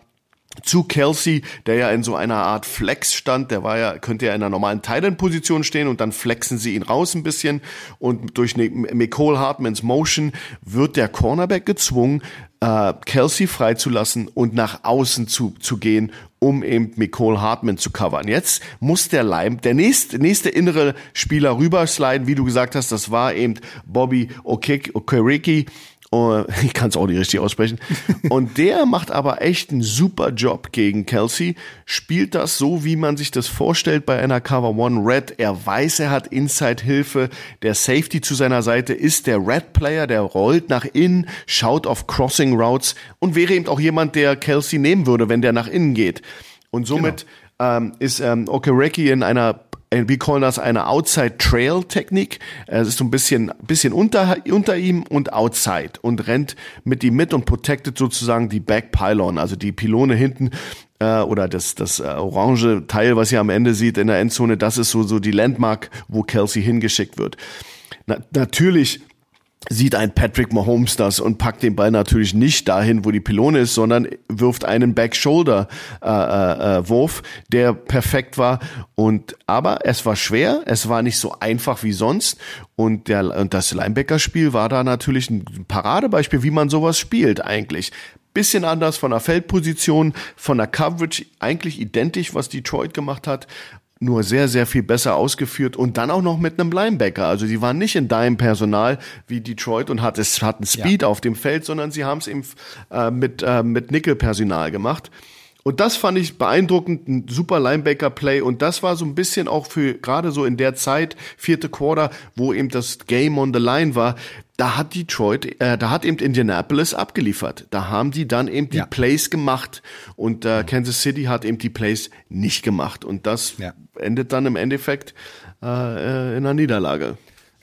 zu Kelsey, der ja in so einer Art Flex stand, der war ja, könnte ja in einer normalen Thailand-Position stehen und dann flexen sie ihn raus ein bisschen und durch Nicole Hartmans Motion wird der Cornerback gezwungen, äh, Kelsey freizulassen und nach außen zu, zu gehen, um eben Nicole Hartman zu covern. Jetzt muss der Leim, der nächste, nächste innere Spieler rübersliden, wie du gesagt hast, das war eben Bobby Okereke. Uh, ich kann es auch nicht richtig aussprechen. Und der macht aber echt einen super Job gegen Kelsey. Spielt das so, wie man sich das vorstellt bei einer Cover One Red. Er weiß, er hat Inside-Hilfe. Der Safety zu seiner Seite ist der Red-Player, der rollt nach innen, schaut auf Crossing Routes und wäre eben auch jemand, der Kelsey nehmen würde, wenn der nach innen geht. Und somit genau. ähm, ist ähm, Okereke in einer äh, wir callen das eine Outside Trail Technik. Es ist so ein bisschen, bisschen unter, unter ihm und outside und rennt mit ihm mit und protected sozusagen die Back Pylon, also die Pylone hinten äh, oder das, das äh, orange Teil, was ihr am Ende sieht in der Endzone, das ist so, so die Landmark, wo Kelsey hingeschickt wird. Na, natürlich sieht ein Patrick Mahomes das und packt den Ball natürlich nicht dahin, wo die Pylone ist, sondern wirft einen Back-Shoulder-Wurf, äh, äh, der perfekt war. Und aber es war schwer, es war nicht so einfach wie sonst. Und der und das Linebacker-Spiel war da natürlich ein Paradebeispiel, wie man sowas spielt eigentlich. Bisschen anders von der Feldposition, von der Coverage, eigentlich identisch, was Detroit gemacht hat nur sehr, sehr viel besser ausgeführt und dann auch noch mit einem Linebacker. Also sie waren nicht in deinem Personal wie Detroit und hatten Speed ja. auf dem Feld, sondern sie haben es eben äh, mit, äh, mit Nickel-Personal gemacht. Und das fand ich beeindruckend, ein super Linebacker-Play. Und das war so ein bisschen auch für gerade so in der Zeit, vierte Quarter, wo eben das Game on the Line war, da hat Detroit, äh, da hat eben Indianapolis abgeliefert. Da haben die dann eben die ja. Plays gemacht. Und äh, Kansas City hat eben die Plays nicht gemacht. Und das ja. endet dann im Endeffekt äh, äh in einer Niederlage.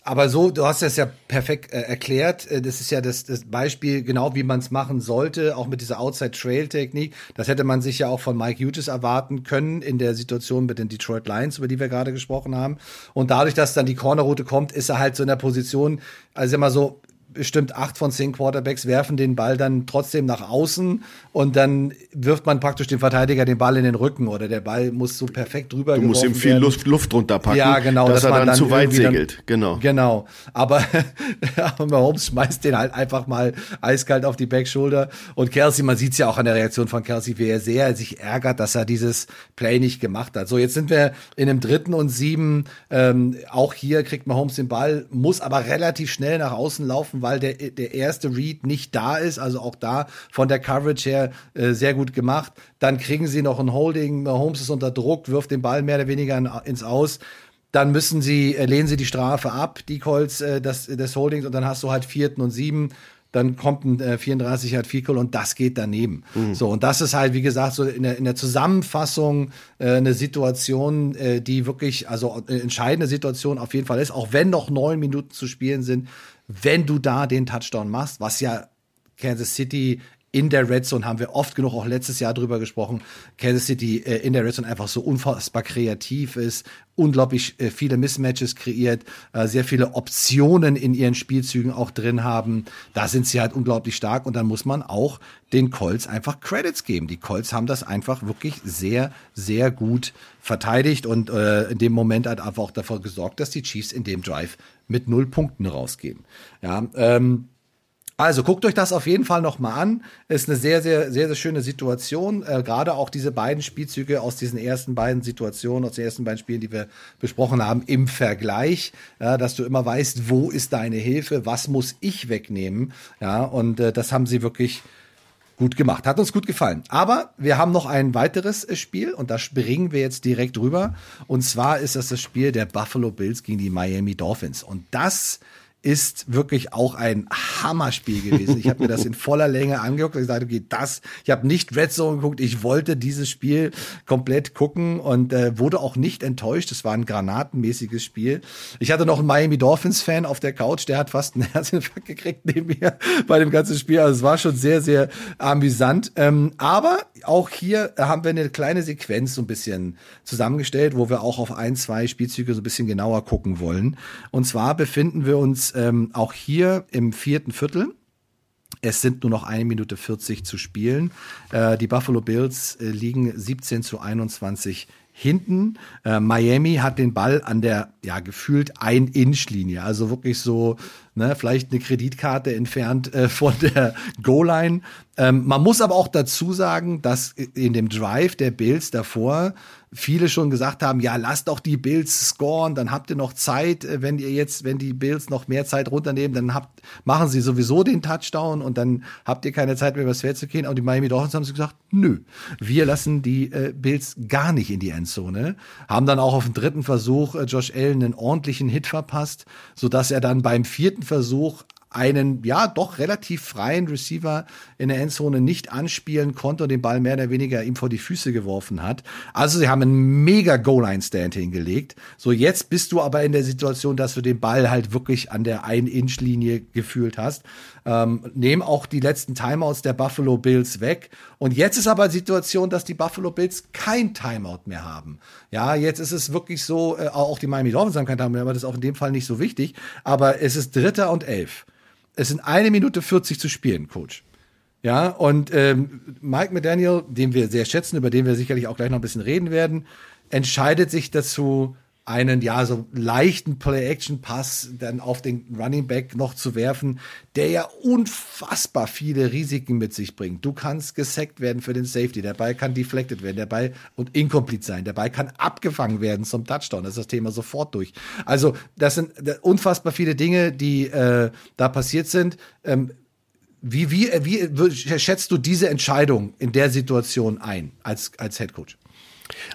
Aber so, du hast das ja perfekt äh, erklärt. Äh, das ist ja das, das Beispiel, genau wie man es machen sollte, auch mit dieser Outside-Trail-Technik. Das hätte man sich ja auch von Mike Hughes erwarten können in der Situation mit den Detroit Lions, über die wir gerade gesprochen haben. Und dadurch, dass dann die Cornerroute kommt, ist er halt so in der Position, also immer so, bestimmt acht von zehn Quarterbacks werfen den Ball dann trotzdem nach außen und dann wirft man praktisch dem Verteidiger den Ball in den Rücken oder der Ball muss so perfekt drüber Du musst ihm viel Luft, Luft runterpacken, ja, genau, dass, dass er dann, dann, zu weit segelt. Dann, genau. Genau. Aber Mahomes schmeißt den halt einfach mal eiskalt auf die Backshoulder und Kelsey, man sieht es ja auch an der Reaktion von Kelsey, wie er sehr sich ärgert, dass er dieses Play nicht gemacht hat. So, jetzt sind wir in einem dritten und sieben. Ähm, auch hier kriegt Mahomes den Ball, muss aber relativ schnell nach außen laufen, weil der, der erste Read nicht da ist. Also auch da von der Coverage her äh, sehr gut gemacht. Dann kriegen sie noch ein Holding. Holmes ist unter Druck, wirft den Ball mehr oder weniger in, ins Aus dann müssen sie, äh, lehnen sie die Strafe ab, die Colts äh, des, des Holdings, und dann hast du halt vierten und sieben. Dann kommt ein äh, 34 halt Field und das geht daneben. Mhm. So, und das ist halt, wie gesagt, so in der, in der Zusammenfassung äh, eine Situation, äh, die wirklich, also eine entscheidende Situation auf jeden Fall ist, auch wenn noch neun Minuten zu spielen sind, wenn du da den Touchdown machst, was ja Kansas City in der Red Zone haben wir oft genug auch letztes Jahr drüber gesprochen. Kansas City äh, in der Red Zone einfach so unfassbar kreativ ist, unglaublich äh, viele Mismatches kreiert, äh, sehr viele Optionen in ihren Spielzügen auch drin haben. Da sind sie halt unglaublich stark und dann muss man auch den Colts einfach Credits geben. Die Colts haben das einfach wirklich sehr, sehr gut verteidigt und äh, in dem Moment hat einfach auch dafür gesorgt, dass die Chiefs in dem Drive mit null Punkten rausgehen. Ja, ähm, also guckt euch das auf jeden Fall noch mal an. Ist eine sehr, sehr, sehr, sehr schöne Situation. Äh, Gerade auch diese beiden Spielzüge aus diesen ersten beiden Situationen, aus den ersten beiden Spielen, die wir besprochen haben, im Vergleich, ja, dass du immer weißt, wo ist deine Hilfe, was muss ich wegnehmen. Ja, und äh, das haben sie wirklich gut gemacht. Hat uns gut gefallen. Aber wir haben noch ein weiteres äh, Spiel und da springen wir jetzt direkt rüber. Und zwar ist das das Spiel der Buffalo Bills gegen die Miami Dolphins. Und das ist wirklich auch ein Hammerspiel gewesen. Ich habe mir das in voller Länge angeguckt und gesagt, okay, das, ich habe nicht Red Zone geguckt, ich wollte dieses Spiel komplett gucken und äh, wurde auch nicht enttäuscht. Es war ein granatenmäßiges Spiel. Ich hatte noch einen Miami Dolphins Fan auf der Couch, der hat fast einen Herzinfarkt gekriegt neben mir bei dem ganzen Spiel. Also es war schon sehr, sehr amüsant. Ähm, aber auch hier haben wir eine kleine Sequenz so ein bisschen zusammengestellt, wo wir auch auf ein, zwei Spielzüge so ein bisschen genauer gucken wollen. Und zwar befinden wir uns ähm, auch hier im vierten Viertel. Es sind nur noch eine Minute 40 zu spielen. Äh, die Buffalo Bills äh, liegen 17 zu 21 hinten. Äh, Miami hat den Ball an der, ja, gefühlt ein Inch-Linie. Also wirklich so, ne, vielleicht eine Kreditkarte entfernt äh, von der Goal-Line. Ähm, man muss aber auch dazu sagen, dass in dem Drive der Bills davor viele schon gesagt haben, ja, lasst doch die Bills scoren, dann habt ihr noch Zeit, äh, wenn ihr jetzt, wenn die Bills noch mehr Zeit runternehmen, dann habt, machen sie sowieso den Touchdown und dann habt ihr keine Zeit mehr übers Feld zu gehen. Und die Miami Dolphins haben gesagt, nö, wir lassen die äh, Bills gar nicht in die Endzone. Haben dann auch auf dem dritten Versuch äh, Josh Allen einen ordentlichen Hit verpasst, so dass er dann beim vierten Versuch einen ja doch relativ freien Receiver in der Endzone nicht anspielen konnte und den Ball mehr oder weniger ihm vor die Füße geworfen hat. Also sie haben einen mega Goal-Line-Stand hingelegt. So jetzt bist du aber in der Situation, dass du den Ball halt wirklich an der Ein-Inch-Linie gefühlt hast. Ähm, nehmen auch die letzten Timeouts der Buffalo Bills weg. Und jetzt ist aber die Situation, dass die Buffalo Bills kein Timeout mehr haben. Ja, jetzt ist es wirklich so, äh, auch die Miami Dolphins haben kein Timeout mehr, aber das ist auch in dem Fall nicht so wichtig. Aber es ist Dritter und Elf es sind eine Minute 40 zu spielen, Coach. Ja, und ähm, Mike McDaniel, den wir sehr schätzen, über den wir sicherlich auch gleich noch ein bisschen reden werden, entscheidet sich dazu, einen ja so leichten Play-Action-Pass dann auf den Running Back noch zu werfen, der ja unfassbar viele Risiken mit sich bringt. Du kannst gesackt werden für den Safety, der Ball kann deflected werden, der Ball und incomplete sein, der Ball kann abgefangen werden zum Touchdown. Das ist das Thema sofort durch. Also das sind unfassbar viele Dinge, die äh, da passiert sind. Ähm, wie, wie, wie schätzt du diese Entscheidung in der Situation ein als, als Head Coach?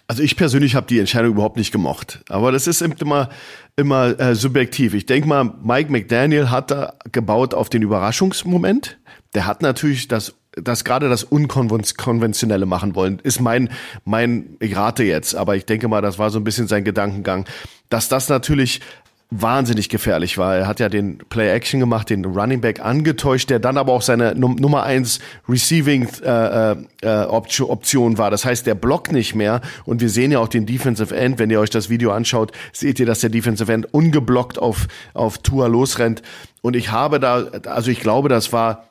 Also ich persönlich habe die Entscheidung überhaupt nicht gemocht. Aber das ist immer, immer äh, subjektiv. Ich denke mal, Mike McDaniel hat da gebaut auf den Überraschungsmoment. Der hat natürlich das das gerade das Unkonventionelle machen wollen, ist mein, mein, ich rate jetzt, aber ich denke mal, das war so ein bisschen sein Gedankengang, dass das natürlich wahnsinnig gefährlich war. Er hat ja den Play-Action gemacht, den Running Back angetäuscht, der dann aber auch seine Num Nummer eins Receiving äh, äh, Option war. Das heißt, der blockt nicht mehr und wir sehen ja auch den Defensive End. Wenn ihr euch das Video anschaut, seht ihr, dass der Defensive End ungeblockt auf auf Tour losrennt. Und ich habe da, also ich glaube, das war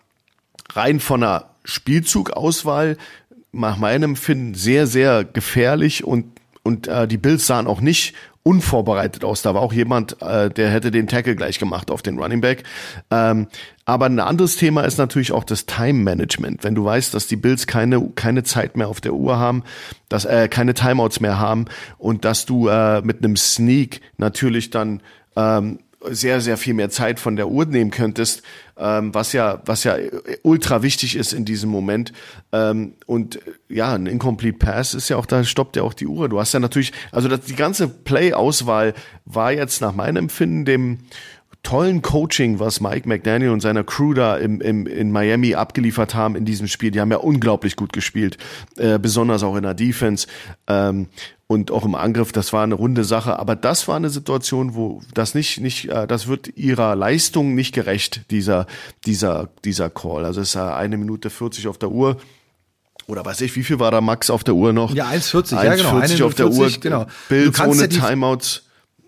rein von einer Spielzugauswahl nach meinem Finden sehr sehr gefährlich und und äh, die Bills sahen auch nicht unvorbereitet aus. Da war auch jemand, äh, der hätte den Tackle gleich gemacht auf den Running Back. Ähm, aber ein anderes Thema ist natürlich auch das Time Management. Wenn du weißt, dass die Bills keine keine Zeit mehr auf der Uhr haben, dass äh, keine Timeouts mehr haben und dass du äh, mit einem Sneak natürlich dann ähm, sehr, sehr viel mehr Zeit von der Uhr nehmen könntest, ähm, was ja, was ja ultra wichtig ist in diesem Moment. Ähm, und ja, ein Incomplete Pass ist ja auch, da stoppt ja auch die Uhr. Du hast ja natürlich, also das, die ganze Play-Auswahl war jetzt nach meinem Empfinden dem tollen Coaching, was Mike McDaniel und seiner Crew da im, im, in Miami abgeliefert haben in diesem Spiel. Die haben ja unglaublich gut gespielt, äh, besonders auch in der Defense. Ähm, und auch im Angriff, das war eine runde Sache. Aber das war eine Situation, wo das nicht, nicht, äh, das wird ihrer Leistung nicht gerecht, dieser, dieser, dieser Call. Also es ist eine Minute 40 auf der Uhr. Oder weiß ich, wie viel war da Max auf der Uhr noch? Ja, 1,40, ja genau. 1,40 auf der Uhr. Genau. Bild ohne ja Timeouts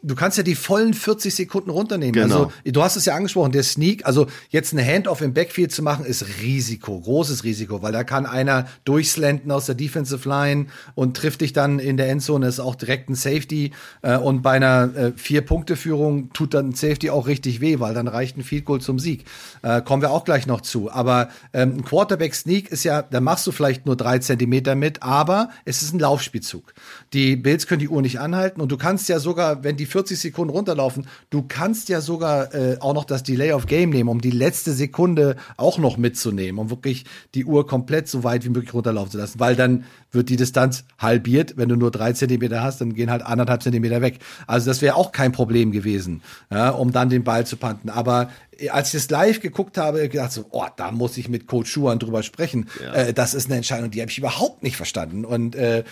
du kannst ja die vollen 40 Sekunden runternehmen. Genau. Also du hast es ja angesprochen, der Sneak, also jetzt eine Handoff im Backfield zu machen, ist Risiko, großes Risiko, weil da kann einer durchslenten aus der Defensive Line und trifft dich dann in der Endzone, ist auch direkt ein Safety äh, und bei einer äh, Vier-Punkte-Führung tut dann ein Safety auch richtig weh, weil dann reicht ein Field Goal zum Sieg. Äh, kommen wir auch gleich noch zu. Aber ähm, ein Quarterback-Sneak ist ja, da machst du vielleicht nur drei Zentimeter mit, aber es ist ein Laufspielzug. Die Bills können die Uhr nicht anhalten und du kannst ja sogar, wenn die 40 Sekunden runterlaufen. Du kannst ja sogar äh, auch noch das Delay of Game nehmen, um die letzte Sekunde auch noch mitzunehmen, um wirklich die Uhr komplett so weit wie möglich runterlaufen zu lassen, weil dann wird die Distanz halbiert. Wenn du nur drei Zentimeter hast, dann gehen halt anderthalb Zentimeter weg. Also das wäre auch kein Problem gewesen, ja, um dann den Ball zu panten. Aber als ich das live geguckt habe, gedacht so, oh, da muss ich mit Coach Schuhan drüber sprechen. Ja. Äh, das ist eine Entscheidung, die habe ich überhaupt nicht verstanden. Und äh,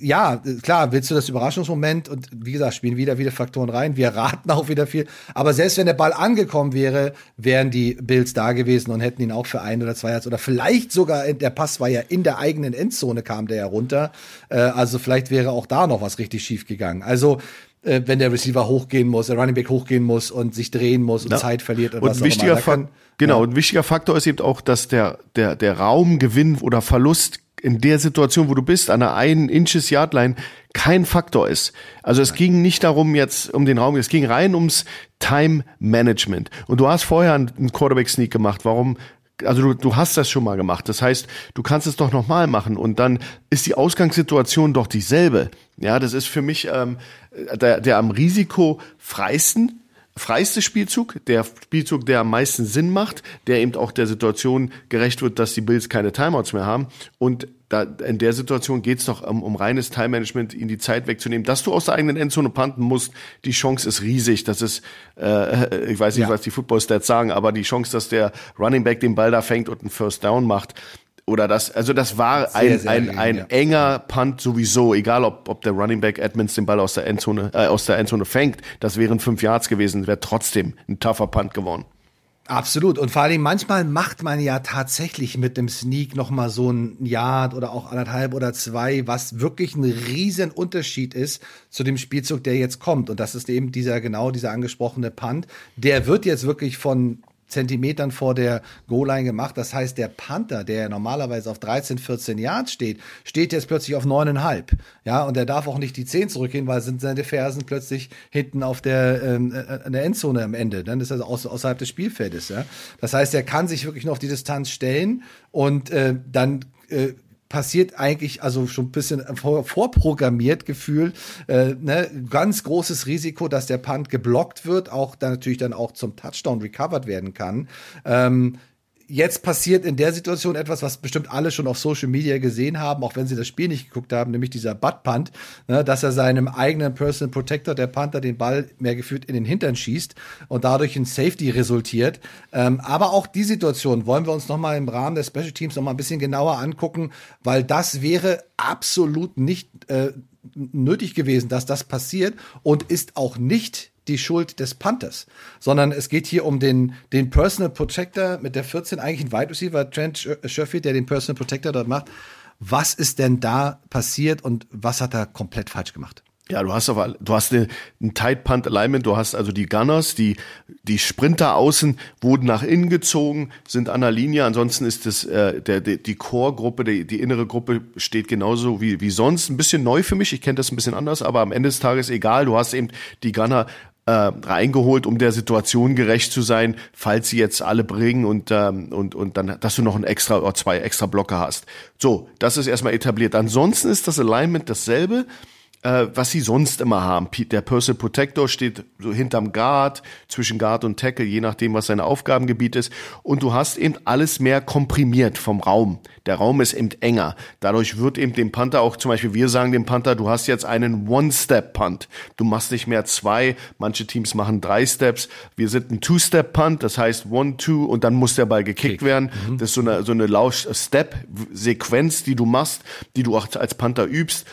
ja, klar, willst du das Überraschungsmoment und wie gesagt, spielen wieder wieder Faktoren rein. Wir raten auch wieder viel. Aber selbst wenn der Ball angekommen wäre, wären die Bills da gewesen und hätten ihn auch für ein oder zwei Yards oder vielleicht sogar, der Pass war ja in der eigenen Endzone, kam der ja runter. Äh, also vielleicht wäre auch da noch was richtig schief gegangen. Also äh, wenn der Receiver hochgehen muss, der Running Back hochgehen muss und sich drehen muss und ja. Zeit verliert und, und was wichtiger auch immer. Kann, genau, ja. ein wichtiger Faktor ist eben auch, dass der, der, der Raumgewinn oder Verlust in der Situation, wo du bist, an einer einen Inches Yardline, kein Faktor ist. Also es ging nicht darum jetzt um den Raum, es ging rein ums Time Management. Und du hast vorher einen Quarterback Sneak gemacht. Warum also du, du hast das schon mal gemacht. Das heißt, du kannst es doch nochmal machen und dann ist die Ausgangssituation doch dieselbe. Ja, das ist für mich ähm, der, der am risikofreisten freiste Spielzug, der Spielzug, der am meisten Sinn macht, der eben auch der Situation gerecht wird, dass die Bills keine Timeouts mehr haben. Und da, in der Situation geht es doch um, um reines Time-Management, ihnen die Zeit wegzunehmen. Dass du aus der eigenen Endzone panten musst, die Chance ist riesig. Das ist, äh, ich weiß nicht, ja. was die Football-Stats sagen, aber die Chance, dass der Running Back den Ball da fängt und einen First Down macht, oder das, also das war sehr, ein, sehr ein, gering, ein ja. enger Punt sowieso, egal ob, ob der Running Back Edmonds den Ball aus der Endzone, äh, aus der Endzone fängt, das wären fünf Yards gewesen, wäre trotzdem ein tougher Punt geworden. Absolut. Und vor allem manchmal macht man ja tatsächlich mit dem Sneak noch mal so ein Yard oder auch anderthalb oder zwei, was wirklich ein riesen Unterschied ist zu dem Spielzug, der jetzt kommt. Und das ist eben dieser genau dieser angesprochene Punt. Der wird jetzt wirklich von Zentimetern vor der Goal-Line gemacht. Das heißt, der Panther, der normalerweise auf 13, 14 Yards steht, steht jetzt plötzlich auf 9,5. Ja, und er darf auch nicht die 10 zurückgehen, weil sind seine Fersen plötzlich hinten auf der, ähm, äh, der Endzone am Ende. Dann ist er also außerhalb des Spielfeldes. Ja. Das heißt, er kann sich wirklich noch auf die Distanz stellen und äh, dann äh, passiert eigentlich also schon ein bisschen vorprogrammiert gefühlt. Äh, ne? Ganz großes Risiko, dass der Punt geblockt wird, auch dann natürlich dann auch zum Touchdown recovered werden kann. Ähm, jetzt passiert in der Situation etwas, was bestimmt alle schon auf Social Media gesehen haben, auch wenn sie das Spiel nicht geguckt haben, nämlich dieser Butt Punt, ne, dass er seinem eigenen Personal Protector, der Panther, den Ball mehr gefühlt in den Hintern schießt und dadurch ein Safety resultiert. Ähm, aber auch die Situation wollen wir uns nochmal im Rahmen der Special Teams nochmal ein bisschen genauer angucken, weil das wäre absolut nicht äh, nötig gewesen, dass das passiert und ist auch nicht die Schuld des Panthers, sondern es geht hier um den, den Personal Protector mit der 14, eigentlich ein Wide Receiver, Trent Sherfield, der den Personal Protector dort macht. Was ist denn da passiert und was hat er komplett falsch gemacht? Ja, du hast aber, du hast eine, ein Tight Punt Alignment, du hast also die Gunners, die, die Sprinter außen wurden nach innen gezogen, sind an der Linie, ansonsten ist das, äh, der, der, die Core-Gruppe, die, die innere Gruppe steht genauso wie, wie sonst. Ein bisschen neu für mich, ich kenne das ein bisschen anders, aber am Ende des Tages egal, du hast eben die Gunner äh, reingeholt, um der Situation gerecht zu sein, falls sie jetzt alle bringen und ähm, und und dann, dass du noch ein extra oder zwei extra Blocker hast. So, das ist erstmal etabliert. Ansonsten ist das Alignment dasselbe äh, was sie sonst immer haben. Der Personal Protector steht so hinterm Guard, zwischen Guard und Tackle, je nachdem, was sein Aufgabengebiet ist. Und du hast eben alles mehr komprimiert vom Raum. Der Raum ist eben enger. Dadurch wird eben dem Panther auch zum Beispiel, wir sagen dem Panther, du hast jetzt einen One-Step-Punt. Du machst nicht mehr zwei. Manche Teams machen drei Steps. Wir sind ein Two-Step-Punt. Das heißt One, Two und dann muss der Ball gekickt Kick. werden. Mhm. Das ist so eine, so eine Lausch-Step-Sequenz, die du machst, die du auch als Panther übst.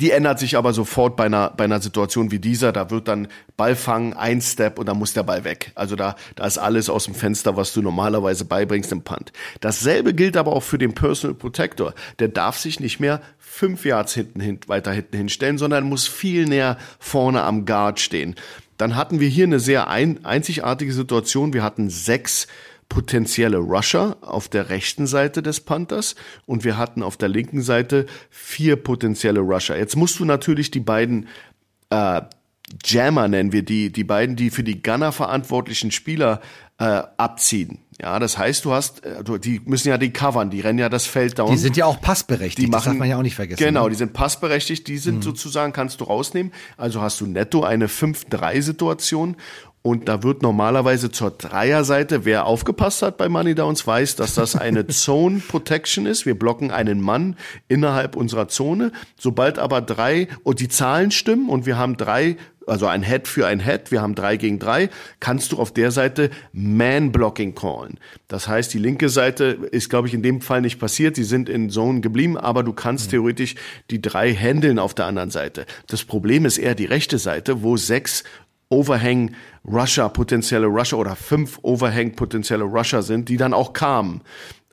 Die ändert sich aber sofort bei einer, bei einer Situation wie dieser. Da wird dann Ball fangen, ein Step und dann muss der Ball weg. Also da, da ist alles aus dem Fenster, was du normalerweise beibringst im Punt. Dasselbe gilt aber auch für den Personal Protector. Der darf sich nicht mehr fünf Yards hinten hin, weiter hinten hinstellen, sondern muss viel näher vorne am Guard stehen. Dann hatten wir hier eine sehr ein, einzigartige Situation. Wir hatten sechs potenzielle Rusher auf der rechten Seite des Panthers und wir hatten auf der linken Seite vier potenzielle Rusher. Jetzt musst du natürlich die beiden äh, Jammer nennen wir die, die beiden, die für die Gunner verantwortlichen Spieler äh, abziehen. Ja, das heißt, du hast, äh, die müssen ja die covern, die rennen ja das Feld down. Die sind ja auch passberechtigt, die machen, das darf man ja auch nicht vergessen. Genau, ne? die sind passberechtigt, die sind hm. sozusagen, kannst du rausnehmen. Also hast du netto eine 5-3-Situation und da wird normalerweise zur Dreierseite, wer aufgepasst hat bei Money Downs, weiß, dass das eine Zone Protection ist. Wir blocken einen Mann innerhalb unserer Zone. Sobald aber drei und die Zahlen stimmen und wir haben drei also ein Head für ein Head, wir haben drei gegen drei, kannst du auf der Seite Man-Blocking callen. Das heißt, die linke Seite ist, glaube ich, in dem Fall nicht passiert, sie sind in Zone geblieben, aber du kannst mhm. theoretisch die drei handeln auf der anderen Seite. Das Problem ist eher die rechte Seite, wo sechs Overhang Rusher, potenzielle Rusher oder fünf Overhang potenzielle Rusher sind, die dann auch kamen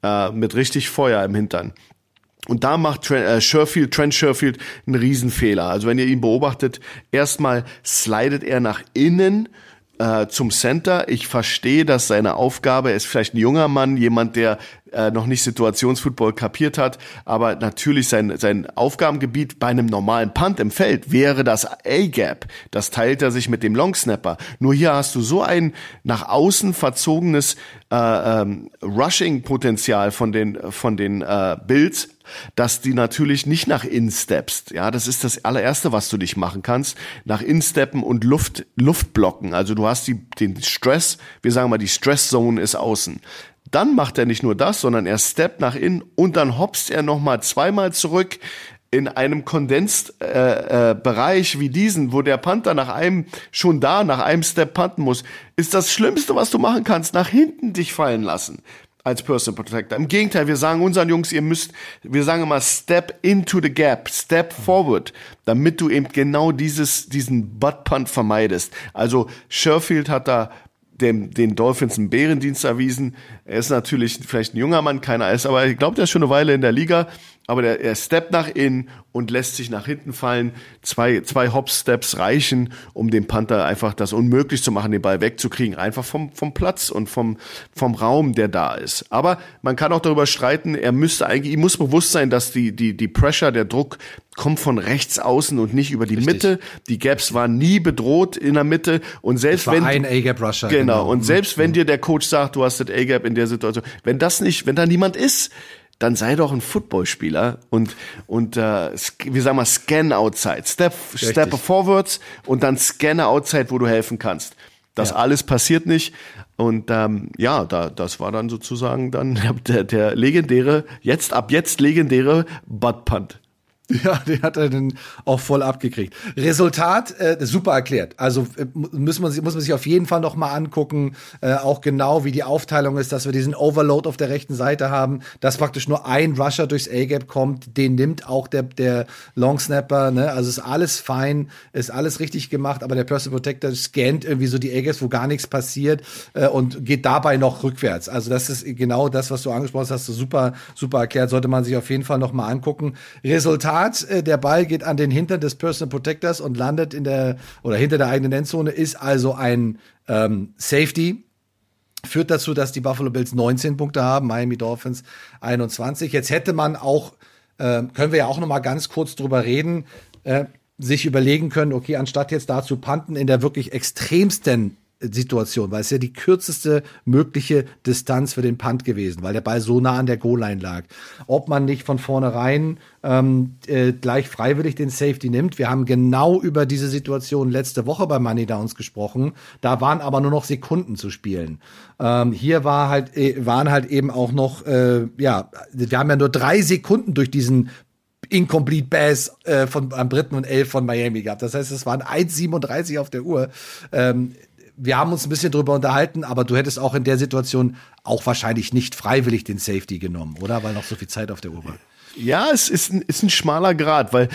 äh, mit richtig Feuer im Hintern. Und da macht Trent, äh, Sherfield, Trent Sherfield einen Riesenfehler. Also wenn ihr ihn beobachtet, erstmal slidet er nach innen äh, zum Center. Ich verstehe, dass seine Aufgabe ist vielleicht ein junger Mann, jemand, der äh, noch nicht Situationsfootball kapiert hat, aber natürlich sein, sein Aufgabengebiet bei einem normalen Punt im Feld wäre das A-Gap. Das teilt er sich mit dem Longsnapper. Nur hier hast du so ein nach außen verzogenes äh, ähm, Rushing-Potenzial von den, von den äh, Bills, dass die natürlich nicht nach innen steppst. Ja, das ist das allererste, was du dich machen kannst. Nach innen steppen und Luft, Luft blocken. Also du hast die, den Stress, wir sagen mal, die Stress-Zone ist außen. Dann macht er nicht nur das, sondern er steppt nach innen und dann hopst er nochmal zweimal zurück in einem Kondensbereich äh, äh, wie diesen, wo der Panther nach einem schon da, nach einem Step panten muss, ist das Schlimmste, was du machen kannst, nach hinten dich fallen lassen als Person Protector. Im Gegenteil, wir sagen unseren Jungs, ihr müsst, wir sagen immer Step into the gap, Step forward, damit du eben genau dieses, diesen Butt Punt vermeidest. Also Sherfield hat da dem, den Dolphins einen Bärendienst erwiesen. Er ist natürlich vielleicht ein junger Mann, keiner ist, aber ich glaube, der ist schon eine Weile in der Liga. Aber der, er steppt nach innen und lässt sich nach hinten fallen. Zwei, zwei Hop-Steps reichen, um dem Panther einfach das unmöglich zu machen, den Ball wegzukriegen. Einfach vom, vom Platz und vom, vom Raum, der da ist. Aber man kann auch darüber streiten, er müsste eigentlich, ihm muss bewusst sein, dass die, die, die Pressure, der Druck kommt von rechts außen und nicht über die Richtig. Mitte. Die Gaps waren nie bedroht in der Mitte und selbst wenn ein A-Gap Rusher genau, genau, und selbst wenn mhm. dir der Coach sagt, du hast das A-Gap in der Situation, wenn das nicht, wenn da niemand ist, dann sei doch ein Footballspieler und und äh, wie sagen wir scan outside, step Richtig. step forwards und dann scanne outside, wo du helfen kannst. Das ja. alles passiert nicht und ähm, ja, da das war dann sozusagen dann der, der legendäre jetzt ab jetzt legendäre Butt Punt. Ja, den hat er dann auch voll abgekriegt. Resultat, äh, super erklärt. Also äh, muss, man, muss man sich auf jeden Fall noch mal angucken, äh, auch genau wie die Aufteilung ist, dass wir diesen Overload auf der rechten Seite haben, dass praktisch nur ein Rusher durchs A-Gap kommt, den nimmt auch der, der Long Snapper. Ne? Also ist alles fein, ist alles richtig gemacht, aber der Personal Protector scannt irgendwie so die A-Gaps, wo gar nichts passiert äh, und geht dabei noch rückwärts. Also das ist genau das, was du angesprochen hast, super, super erklärt, sollte man sich auf jeden Fall noch mal angucken. Resultat Resultat, äh, der Ball geht an den Hintern des Personal Protectors und landet in der oder hinter der eigenen Endzone, ist also ein ähm, Safety. Führt dazu, dass die Buffalo Bills 19 Punkte haben, Miami Dolphins 21. Jetzt hätte man auch, äh, können wir ja auch noch mal ganz kurz drüber reden, äh, sich überlegen können, okay, anstatt jetzt da zu panten in der wirklich extremsten Situation, weil es ja die kürzeste mögliche Distanz für den Punt gewesen, weil der Ball so nah an der Goal-Line lag. Ob man nicht von vornherein ähm, äh, gleich freiwillig den Safety nimmt. Wir haben genau über diese Situation letzte Woche bei Money Downs gesprochen. Da waren aber nur noch Sekunden zu spielen. Ähm, hier war halt, äh, waren halt eben auch noch, äh, ja, wir haben ja nur drei Sekunden durch diesen Incomplete Bass äh, von am dritten und elf von Miami gehabt. Das heißt, es waren 1,37 auf der Uhr. Ähm, wir haben uns ein bisschen drüber unterhalten, aber du hättest auch in der Situation auch wahrscheinlich nicht freiwillig den Safety genommen, oder? Weil noch so viel Zeit auf der Uhr war. Ja, es ist ein, ist ein schmaler Grad, weil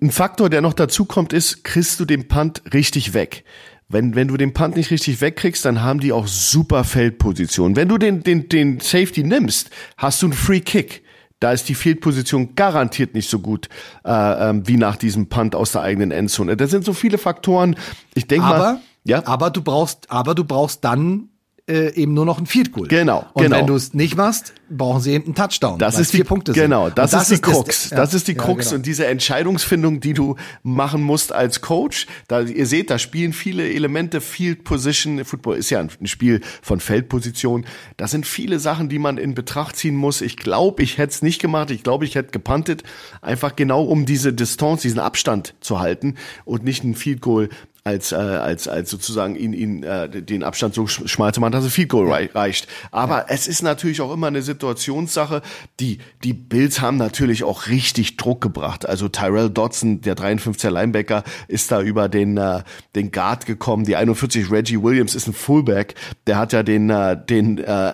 ein Faktor, der noch dazu kommt, ist, kriegst du den Punt richtig weg. Wenn, wenn du den Punt nicht richtig wegkriegst, dann haben die auch super Feldposition. Wenn du den, den, den Safety nimmst, hast du einen Free Kick. Da ist die Fieldposition garantiert nicht so gut äh, ähm, wie nach diesem Punt aus der eigenen Endzone. Das sind so viele Faktoren. Ich denke mal. Ja. Aber du brauchst, aber du brauchst dann äh, eben nur noch ein Field Goal. Genau. Und genau. wenn du es nicht machst, brauchen sie eben einen Touchdown. Das ist die Punkte genau. Das, das, ist die Krux. Das, ja, das ist die Krux ja, genau. und diese Entscheidungsfindung, die du machen musst als Coach. Da ihr seht, da spielen viele Elemente. Field Position. Football ist ja ein Spiel von Feldposition. Das sind viele Sachen, die man in Betracht ziehen muss. Ich glaube, ich hätte es nicht gemacht. Ich glaube, ich hätte gepantet, einfach genau um diese Distanz, diesen Abstand zu halten und nicht ein Field Goal als äh, als als sozusagen ihn ihn äh, den Abstand so schmal zu machen, dass er Field Goal ja. reicht. Aber ja. es ist natürlich auch immer eine Situationssache. Die die Bills haben natürlich auch richtig Druck gebracht. Also Tyrell Dodson, der 53er Linebacker, ist da über den äh, den Guard gekommen. Die 41 Reggie Williams ist ein Fullback. Der hat ja den äh, den äh,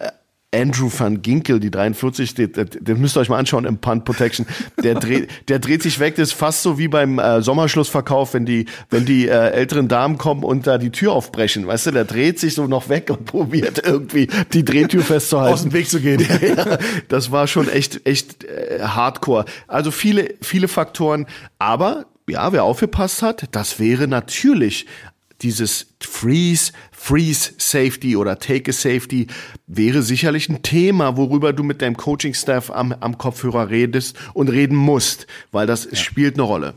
Andrew van Ginkel, die 43, den, den müsst ihr euch mal anschauen im Punt Protection. Der dreht, der dreht sich weg. Das ist fast so wie beim äh, Sommerschlussverkauf, wenn die, wenn die äh, älteren Damen kommen und da die Tür aufbrechen. Weißt du, der dreht sich so noch weg und probiert irgendwie die Drehtür festzuhalten. Aus dem Weg zu gehen. ja, das war schon echt, echt äh, Hardcore. Also viele, viele Faktoren. Aber ja, wer aufgepasst hat, das wäre natürlich dieses Freeze, Freeze Safety oder Take a Safety wäre sicherlich ein Thema, worüber du mit deinem Coaching-Staff am, am Kopfhörer redest und reden musst, weil das ja. spielt eine Rolle.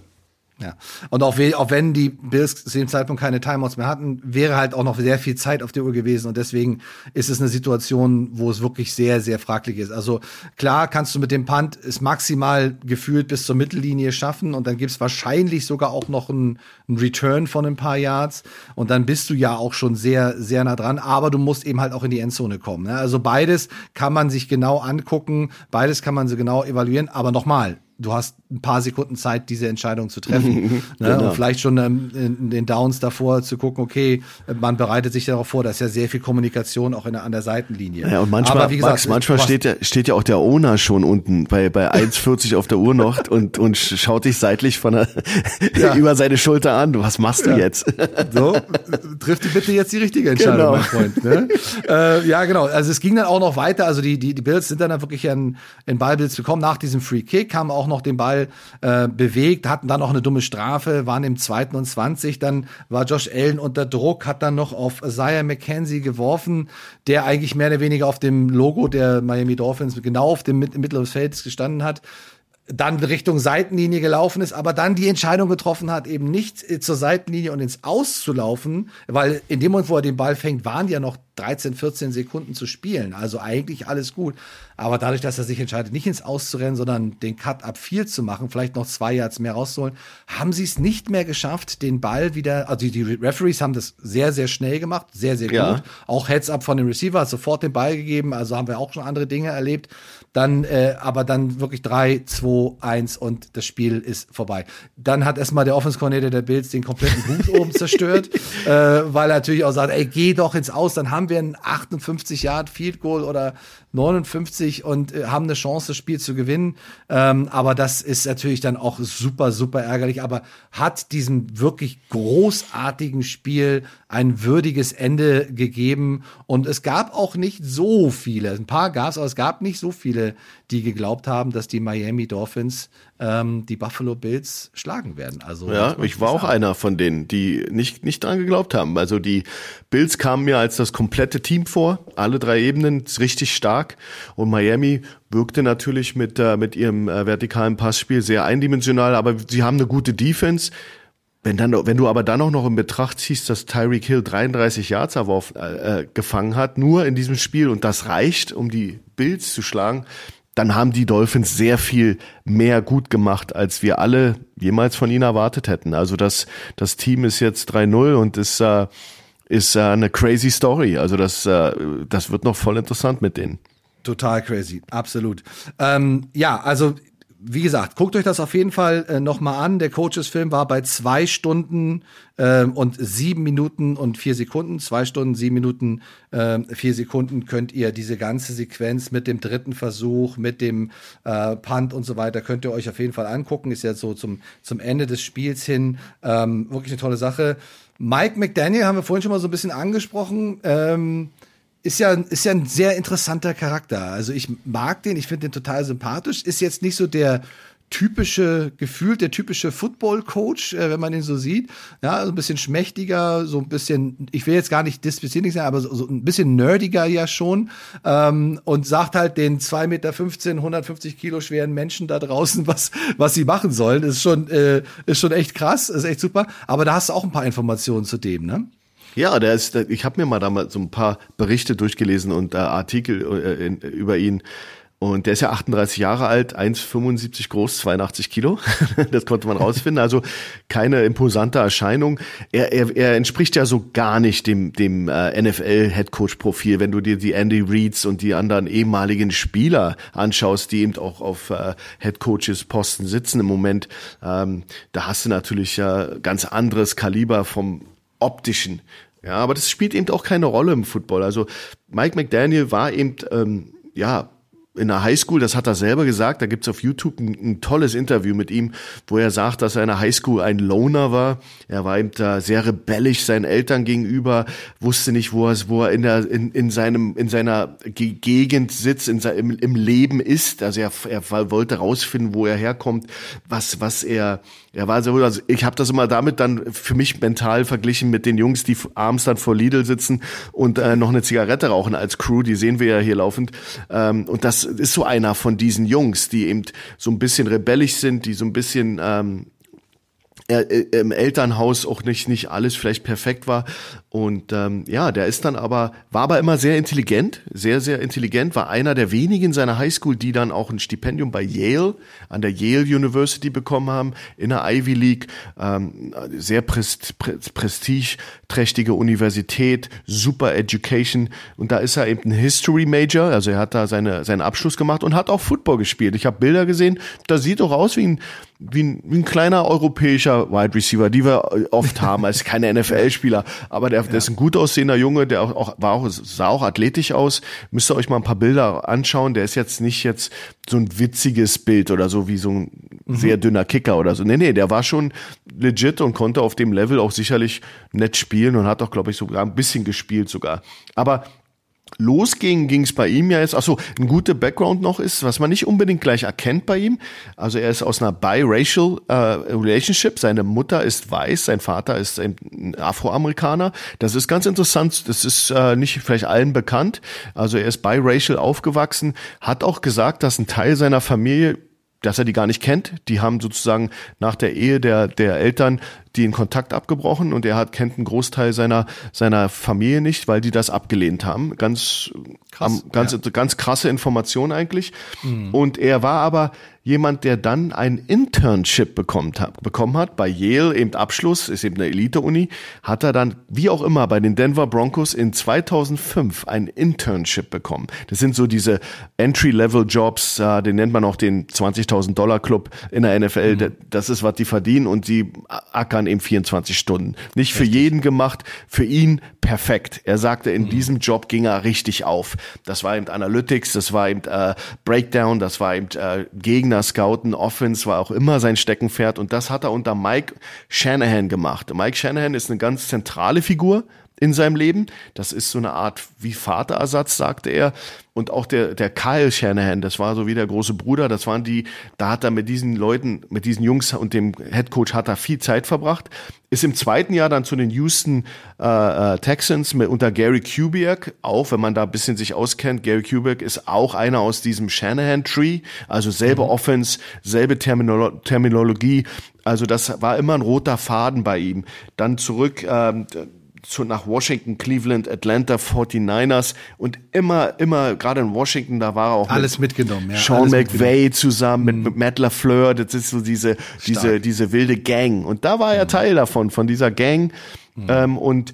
Ja. Und auch, auch wenn die Bills zu dem Zeitpunkt keine Timeouts mehr hatten, wäre halt auch noch sehr viel Zeit auf der Uhr gewesen. Und deswegen ist es eine Situation, wo es wirklich sehr, sehr fraglich ist. Also klar kannst du mit dem Punt es maximal gefühlt bis zur Mittellinie schaffen und dann gibt's wahrscheinlich sogar auch noch einen, einen Return von ein paar Yards. Und dann bist du ja auch schon sehr, sehr nah dran. Aber du musst eben halt auch in die Endzone kommen. Ne? Also beides kann man sich genau angucken, beides kann man so genau evaluieren. Aber nochmal, du hast ein paar Sekunden Zeit, diese Entscheidung zu treffen. ne? genau. Und vielleicht schon ähm, in den Downs davor zu gucken, okay, man bereitet sich darauf vor, da ist ja sehr viel Kommunikation auch in an der Seitenlinie. Ja, und manchmal, Aber wie gesagt, Max, manchmal steht ja, steht ja auch der Owner schon unten bei, bei 1,40 auf der Uhr noch und, und schaut dich seitlich von der, ja. über seine Schulter an. Was machst du ja. jetzt? so, trifft bitte jetzt die richtige Entscheidung, genau. mein Freund. Ne? äh, ja, genau. Also es ging dann auch noch weiter. Also die, die, die Bills sind dann, wirklich in, in Ballbesitz bekommen. Nach diesem Free Kick haben auch noch den Ball äh, bewegt, hatten dann noch eine dumme Strafe, waren im zweiten und 20, dann war Josh Allen unter Druck, hat dann noch auf Isaiah McKenzie geworfen, der eigentlich mehr oder weniger auf dem Logo der Miami Dolphins genau auf dem Mittel des Feldes gestanden hat dann Richtung Seitenlinie gelaufen ist, aber dann die Entscheidung getroffen hat, eben nicht äh, zur Seitenlinie und ins Aus zu laufen, weil in dem Moment, wo er den Ball fängt, waren ja noch 13, 14 Sekunden zu spielen. Also eigentlich alles gut. Aber dadurch, dass er sich entscheidet, nicht ins Auszurennen, sondern den Cut ab viel zu machen, vielleicht noch zwei Yards mehr rauszuholen, haben sie es nicht mehr geschafft, den Ball wieder, also die Referees haben das sehr, sehr schnell gemacht, sehr, sehr ja. gut. Auch Heads up von dem Receiver, hat sofort den Ball gegeben, also haben wir auch schon andere Dinge erlebt. Dann, äh, aber dann wirklich drei, zwei, eins und das Spiel ist vorbei. Dann hat erstmal der Offense Coordinator der Bills den kompletten Hut oben zerstört, äh, weil er natürlich auch sagt, ey, geh doch ins Aus, dann haben wir ein 58 Yard Field Goal oder 59 und äh, haben eine Chance, das Spiel zu gewinnen. Ähm, aber das ist natürlich dann auch super, super ärgerlich. Aber hat diesem wirklich großartigen Spiel ein würdiges Ende gegeben. Und es gab auch nicht so viele, ein paar gab es, aber es gab nicht so viele, die geglaubt haben, dass die Miami Dolphins ähm, die Buffalo Bills schlagen werden. Also ja, ich war auch einer von denen, die nicht nicht dran geglaubt haben. Also die Bills kamen mir als das komplette Team vor, alle drei Ebenen richtig stark und Miami wirkte natürlich mit äh, mit ihrem äh, vertikalen Passspiel sehr eindimensional, aber sie haben eine gute Defense. Wenn, dann, wenn du aber dann auch noch in Betracht ziehst, dass Tyreek Hill 33 Yards erworfen, äh, äh, gefangen hat, nur in diesem Spiel und das reicht, um die Bills zu schlagen, dann haben die Dolphins sehr viel mehr gut gemacht, als wir alle jemals von ihnen erwartet hätten. Also das, das Team ist jetzt 3-0 und ist, äh, ist äh, eine crazy Story. Also das, äh, das wird noch voll interessant mit denen. Total crazy, absolut. Ähm, ja, also wie gesagt, guckt euch das auf jeden Fall äh, nochmal an. Der Coaches-Film war bei zwei Stunden äh, und sieben Minuten und vier Sekunden. Zwei Stunden, sieben Minuten, äh, vier Sekunden könnt ihr diese ganze Sequenz mit dem dritten Versuch, mit dem äh, Punt und so weiter, könnt ihr euch auf jeden Fall angucken. Ist ja so zum, zum Ende des Spiels hin ähm, wirklich eine tolle Sache. Mike McDaniel haben wir vorhin schon mal so ein bisschen angesprochen. Ähm, ist ja, ist ja ein sehr interessanter Charakter. Also ich mag den, ich finde den total sympathisch. Ist jetzt nicht so der typische, gefühlt der typische Football-Coach, äh, wenn man ihn so sieht. Ja, so ein bisschen schmächtiger, so ein bisschen, ich will jetzt gar nicht dispersierlich sein, aber so, so ein bisschen nerdiger ja schon. Ähm, und sagt halt den 2,15 Meter, 150 Kilo schweren Menschen da draußen, was, was sie machen sollen. Ist schon, äh, ist schon echt krass, ist echt super. Aber da hast du auch ein paar Informationen zu dem, ne? Ja, der ist, ich habe mir mal damals so ein paar Berichte durchgelesen und äh, Artikel äh, in, über ihn. Und der ist ja 38 Jahre alt, 1,75 groß, 82 Kilo. das konnte man rausfinden. Also keine imposante Erscheinung. Er, er, er entspricht ja so gar nicht dem, dem äh, NFL-Headcoach-Profil. Wenn du dir die Andy Reeds und die anderen ehemaligen Spieler anschaust, die eben auch auf äh, Headcoaches-Posten sitzen im Moment, ähm, da hast du natürlich ja ganz anderes Kaliber vom optischen. Ja, aber das spielt eben auch keine Rolle im Football. Also Mike McDaniel war eben, ähm, ja, in der Highschool, das hat er selber gesagt, da gibt's auf YouTube ein, ein, tolles Interview mit ihm, wo er sagt, dass er in der Highschool ein Loner war. Er war eben da sehr rebellisch seinen Eltern gegenüber, wusste nicht, wo er, wo er in, der, in, in, seinem, in seiner Gegend sitzt, in im, im Leben ist. Also er, er wollte rausfinden, wo er herkommt, was, was er, er war so, also ich habe das immer damit dann für mich mental verglichen mit den Jungs, die abends dann vor Lidl sitzen und äh, noch eine Zigarette rauchen als Crew, die sehen wir ja hier laufend. Ähm, und das ist so einer von diesen Jungs, die eben so ein bisschen rebellisch sind, die so ein bisschen ähm, äh, im Elternhaus auch nicht nicht alles vielleicht perfekt war und ähm, ja, der ist dann aber, war aber immer sehr intelligent, sehr, sehr intelligent, war einer der wenigen in seiner Highschool, die dann auch ein Stipendium bei Yale, an der Yale University bekommen haben, in der Ivy League, ähm, sehr prest, prestigeträchtige Universität, super Education. Und da ist er eben ein History Major, also er hat da seine, seinen Abschluss gemacht und hat auch Football gespielt. Ich habe Bilder gesehen, da sieht doch aus wie ein, wie ein, wie ein kleiner europäischer Wide Receiver, die wir oft haben, als keine NFL-Spieler. Aber der der, ist ein gut aussehender Junge, der auch, auch, war auch, sah auch athletisch aus. Müsst ihr euch mal ein paar Bilder anschauen. Der ist jetzt nicht jetzt so ein witziges Bild oder so wie so ein mhm. sehr dünner Kicker oder so. Nee, nee, der war schon legit und konnte auf dem Level auch sicherlich nett spielen und hat auch, glaube ich, sogar ein bisschen gespielt sogar. Aber losging, ging es bei ihm ja jetzt, achso, ein guter Background noch ist, was man nicht unbedingt gleich erkennt bei ihm. Also er ist aus einer biracial äh, Relationship. Seine Mutter ist weiß, sein Vater ist ein Afroamerikaner. Das ist ganz interessant. Das ist äh, nicht vielleicht allen bekannt. Also er ist biracial aufgewachsen, hat auch gesagt, dass ein Teil seiner Familie dass er die gar nicht kennt. Die haben sozusagen nach der Ehe der, der Eltern den Kontakt abgebrochen und er hat, kennt einen Großteil seiner, seiner Familie nicht, weil die das abgelehnt haben. Ganz, Krass, ganz, ja. ganz krasse Information eigentlich. Mhm. Und er war aber jemand, der dann ein Internship bekommen hat, bekommen hat bei Yale, eben Abschluss, ist eben eine Elite-Uni, hat er dann, wie auch immer, bei den Denver Broncos in 2005 ein Internship bekommen. Das sind so diese Entry-Level-Jobs, äh, den nennt man auch den 20.000 Dollar Club in der NFL. Mhm. Das ist, was die verdienen und die ackern eben 24 Stunden. Nicht für jeden gemacht, für ihn perfekt. Er sagte, in mhm. diesem Job ging er richtig auf. Das war eben Analytics, das war eben äh, Breakdown, das war eben äh, Gegner Gegner scouten, Offense war auch immer sein Steckenpferd und das hat er unter Mike Shanahan gemacht. Mike Shanahan ist eine ganz zentrale Figur in seinem Leben. Das ist so eine Art wie Vaterersatz, sagte er. Und auch der, der Kyle Shanahan, das war so wie der große Bruder, das waren die, da hat er mit diesen Leuten, mit diesen Jungs und dem Head Coach hat er viel Zeit verbracht. Ist im zweiten Jahr dann zu den Houston äh, äh, Texans mit unter Gary Kubiak, auch wenn man da ein bisschen sich auskennt. Gary Kubiak ist auch einer aus diesem Shanahan-Tree, also selbe mhm. Offense, selbe Terminolo Terminologie. Also das war immer ein roter Faden bei ihm. Dann zurück, ähm, zu, nach Washington, Cleveland, Atlanta 49ers und immer, immer, gerade in Washington, da war er auch alles mit mitgenommen, ja, Sean McVay zusammen mit, mit Matt LaFleur, das ist so diese, Stark. diese, diese wilde Gang. Und da war er mhm. Teil davon, von dieser Gang. Mhm. Ähm, und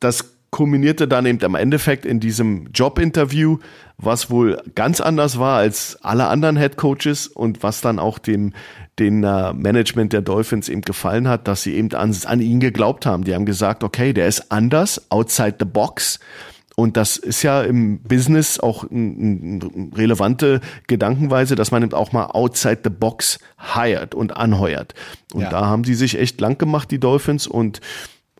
das kulminierte dann eben am Endeffekt in diesem Jobinterview, was wohl ganz anders war als alle anderen Head Coaches und was dann auch dem den äh, Management der Dolphins eben gefallen hat, dass sie eben an, an ihn geglaubt haben. Die haben gesagt, okay, der ist anders, outside the box. Und das ist ja im Business auch eine relevante Gedankenweise, dass man eben auch mal outside the box hired und anheuert. Und ja. da haben sie sich echt lang gemacht, die Dolphins, und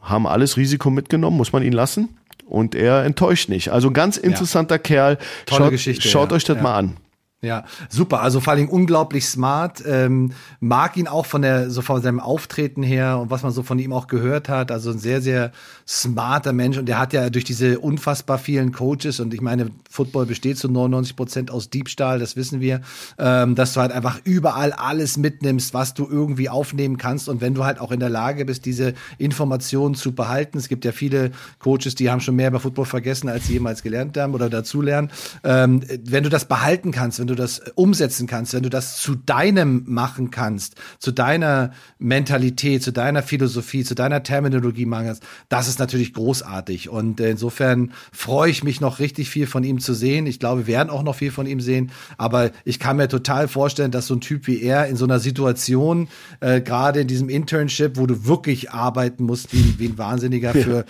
haben alles Risiko mitgenommen, muss man ihn lassen. Und er enttäuscht nicht. Also ganz interessanter ja. Kerl. Tolle schaut, Geschichte. Schaut ja. euch das mal an. Ja, super. Also vor allem unglaublich smart. Ähm, mag ihn auch von der, so von seinem Auftreten her und was man so von ihm auch gehört hat. Also ein sehr, sehr smarter Mensch. Und der hat ja durch diese unfassbar vielen Coaches und ich meine, Football besteht zu 99 Prozent aus Diebstahl, das wissen wir, ähm, dass du halt einfach überall alles mitnimmst, was du irgendwie aufnehmen kannst. Und wenn du halt auch in der Lage bist, diese Informationen zu behalten. Es gibt ja viele Coaches, die haben schon mehr über Football vergessen, als sie jemals gelernt haben oder dazulernen. Ähm, wenn du das behalten kannst, wenn du du das umsetzen kannst, wenn du das zu deinem machen kannst, zu deiner Mentalität, zu deiner Philosophie, zu deiner Terminologie machen kannst, das ist natürlich großartig. Und insofern freue ich mich noch richtig viel von ihm zu sehen. Ich glaube, wir werden auch noch viel von ihm sehen. Aber ich kann mir total vorstellen, dass so ein Typ wie er in so einer Situation, äh, gerade in diesem Internship, wo du wirklich arbeiten musst, wie, wie ein Wahnsinniger für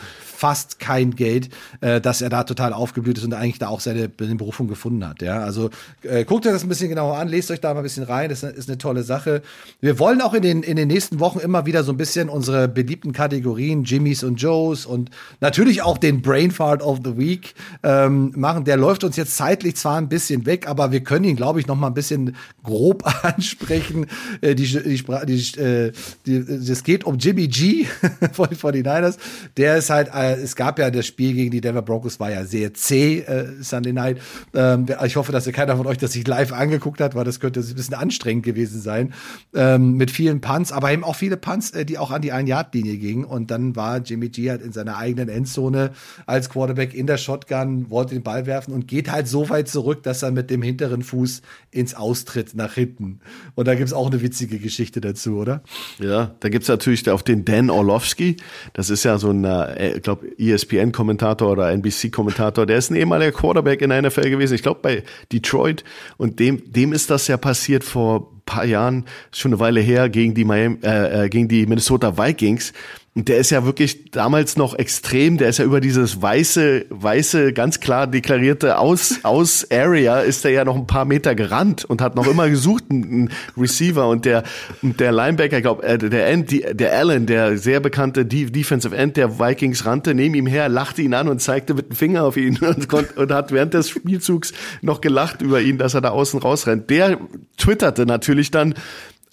fast kein Geld, äh, dass er da total aufgeblüht ist und eigentlich da auch seine, seine Berufung gefunden hat. Ja, also äh, guckt euch das ein bisschen genauer an, lest euch da mal ein bisschen rein. Das ist eine tolle Sache. Wir wollen auch in den in den nächsten Wochen immer wieder so ein bisschen unsere beliebten Kategorien Jimmys und Joes und natürlich auch den Brainfart of the Week ähm, machen. Der läuft uns jetzt zeitlich zwar ein bisschen weg, aber wir können ihn, glaube ich, noch mal ein bisschen grob ansprechen. Äh, die, die, die, äh, die, es geht um Jimmy G von den 49ers. Der ist halt äh, es gab ja das Spiel gegen die Denver Broncos, war ja sehr zäh, äh, Sunday Night. Ähm, ich hoffe, dass ihr keiner von euch das sich live angeguckt hat, weil das könnte ein bisschen anstrengend gewesen sein. Ähm, mit vielen Punts, aber eben auch viele Punts, äh, die auch an die Ein-Yard-Linie gingen. Und dann war Jimmy G halt in seiner eigenen Endzone als Quarterback in der Shotgun, wollte den Ball werfen und geht halt so weit zurück, dass er mit dem hinteren Fuß ins Austritt nach hinten. Und da gibt's auch eine witzige Geschichte dazu, oder? Ja, da gibt's natürlich auch den Dan Orlovsky. Das ist ja so ein, äh, ich glaube, ESPN-Kommentator oder NBC-Kommentator, der ist ein ehemaliger Quarterback in der NFL gewesen, ich glaube bei Detroit. Und dem, dem ist das ja passiert vor paar Jahren, schon eine Weile her, gegen die, Miami, äh, äh gegen die Minnesota Vikings und der ist ja wirklich damals noch extrem, der ist ja über dieses weiße, weiße, ganz klar deklarierte Aus, Aus Area ist er ja noch ein paar Meter gerannt und hat noch immer gesucht, einen Receiver und der, und der Linebacker, ich glaube, äh, der End, der Allen, der sehr bekannte Defensive End der Vikings rannte neben ihm her, lachte ihn an und zeigte mit dem Finger auf ihn und, und hat während des Spielzugs noch gelacht über ihn, dass er da außen rausrennt. Der twitterte natürlich dann,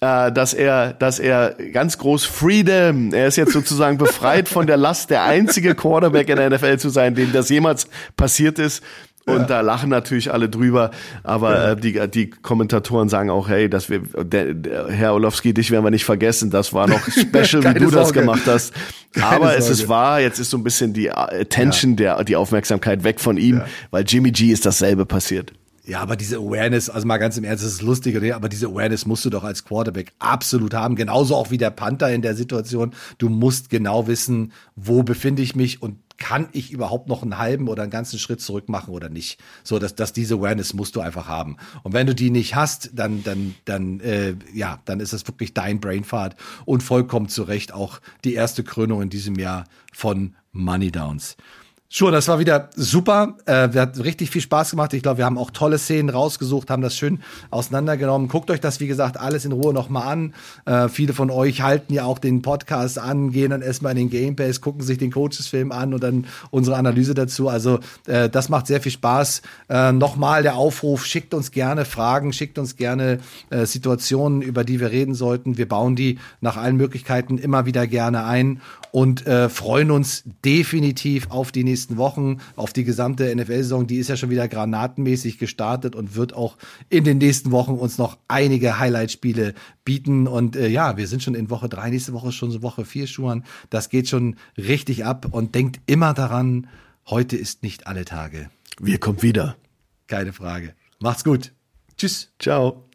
äh, dass er, dass er ganz groß Freedom, er ist jetzt sozusagen befreit von der Last, der einzige Quarterback in der NFL zu sein, dem das jemals passiert ist. Und ja. da lachen natürlich alle drüber, aber ja. äh, die, die Kommentatoren sagen auch, hey, dass wir, der, der, Herr Olowski, dich werden wir nicht vergessen, das war noch special, wie du Sorge. das gemacht hast. Keine aber es ist wahr, jetzt ist so ein bisschen die Attention, ja. der, die Aufmerksamkeit weg von ihm, weil Jimmy G ist dasselbe passiert. Ja, aber diese Awareness, also mal ganz im Ernst, das ist lustig, aber diese Awareness musst du doch als Quarterback absolut haben. Genauso auch wie der Panther in der Situation. Du musst genau wissen, wo befinde ich mich und kann ich überhaupt noch einen halben oder einen ganzen Schritt zurück machen oder nicht? So, dass, dass diese Awareness musst du einfach haben. Und wenn du die nicht hast, dann, dann, dann, äh, ja, dann ist es wirklich dein Brainfart und vollkommen zu Recht auch die erste Krönung in diesem Jahr von Money Downs. Sure, das war wieder super. Äh, wir hat richtig viel Spaß gemacht. Ich glaube, wir haben auch tolle Szenen rausgesucht, haben das schön auseinandergenommen. Guckt euch das, wie gesagt, alles in Ruhe nochmal an. Äh, viele von euch halten ja auch den Podcast an, gehen dann erstmal in den Game Pass, gucken sich den Coaches-Film an und dann unsere Analyse dazu. Also äh, das macht sehr viel Spaß. Äh, nochmal der Aufruf, schickt uns gerne Fragen, schickt uns gerne äh, Situationen, über die wir reden sollten. Wir bauen die nach allen Möglichkeiten immer wieder gerne ein und äh, freuen uns definitiv auf die nächsten Wochen, auf die gesamte NFL-Saison. Die ist ja schon wieder granatenmäßig gestartet und wird auch in den nächsten Wochen uns noch einige Highlight-Spiele bieten. Und äh, ja, wir sind schon in Woche drei, nächste Woche schon so Woche vier Schuhen. Das geht schon richtig ab und denkt immer daran, heute ist nicht alle Tage. Wir kommen wieder. Keine Frage. Macht's gut. Tschüss. Ciao.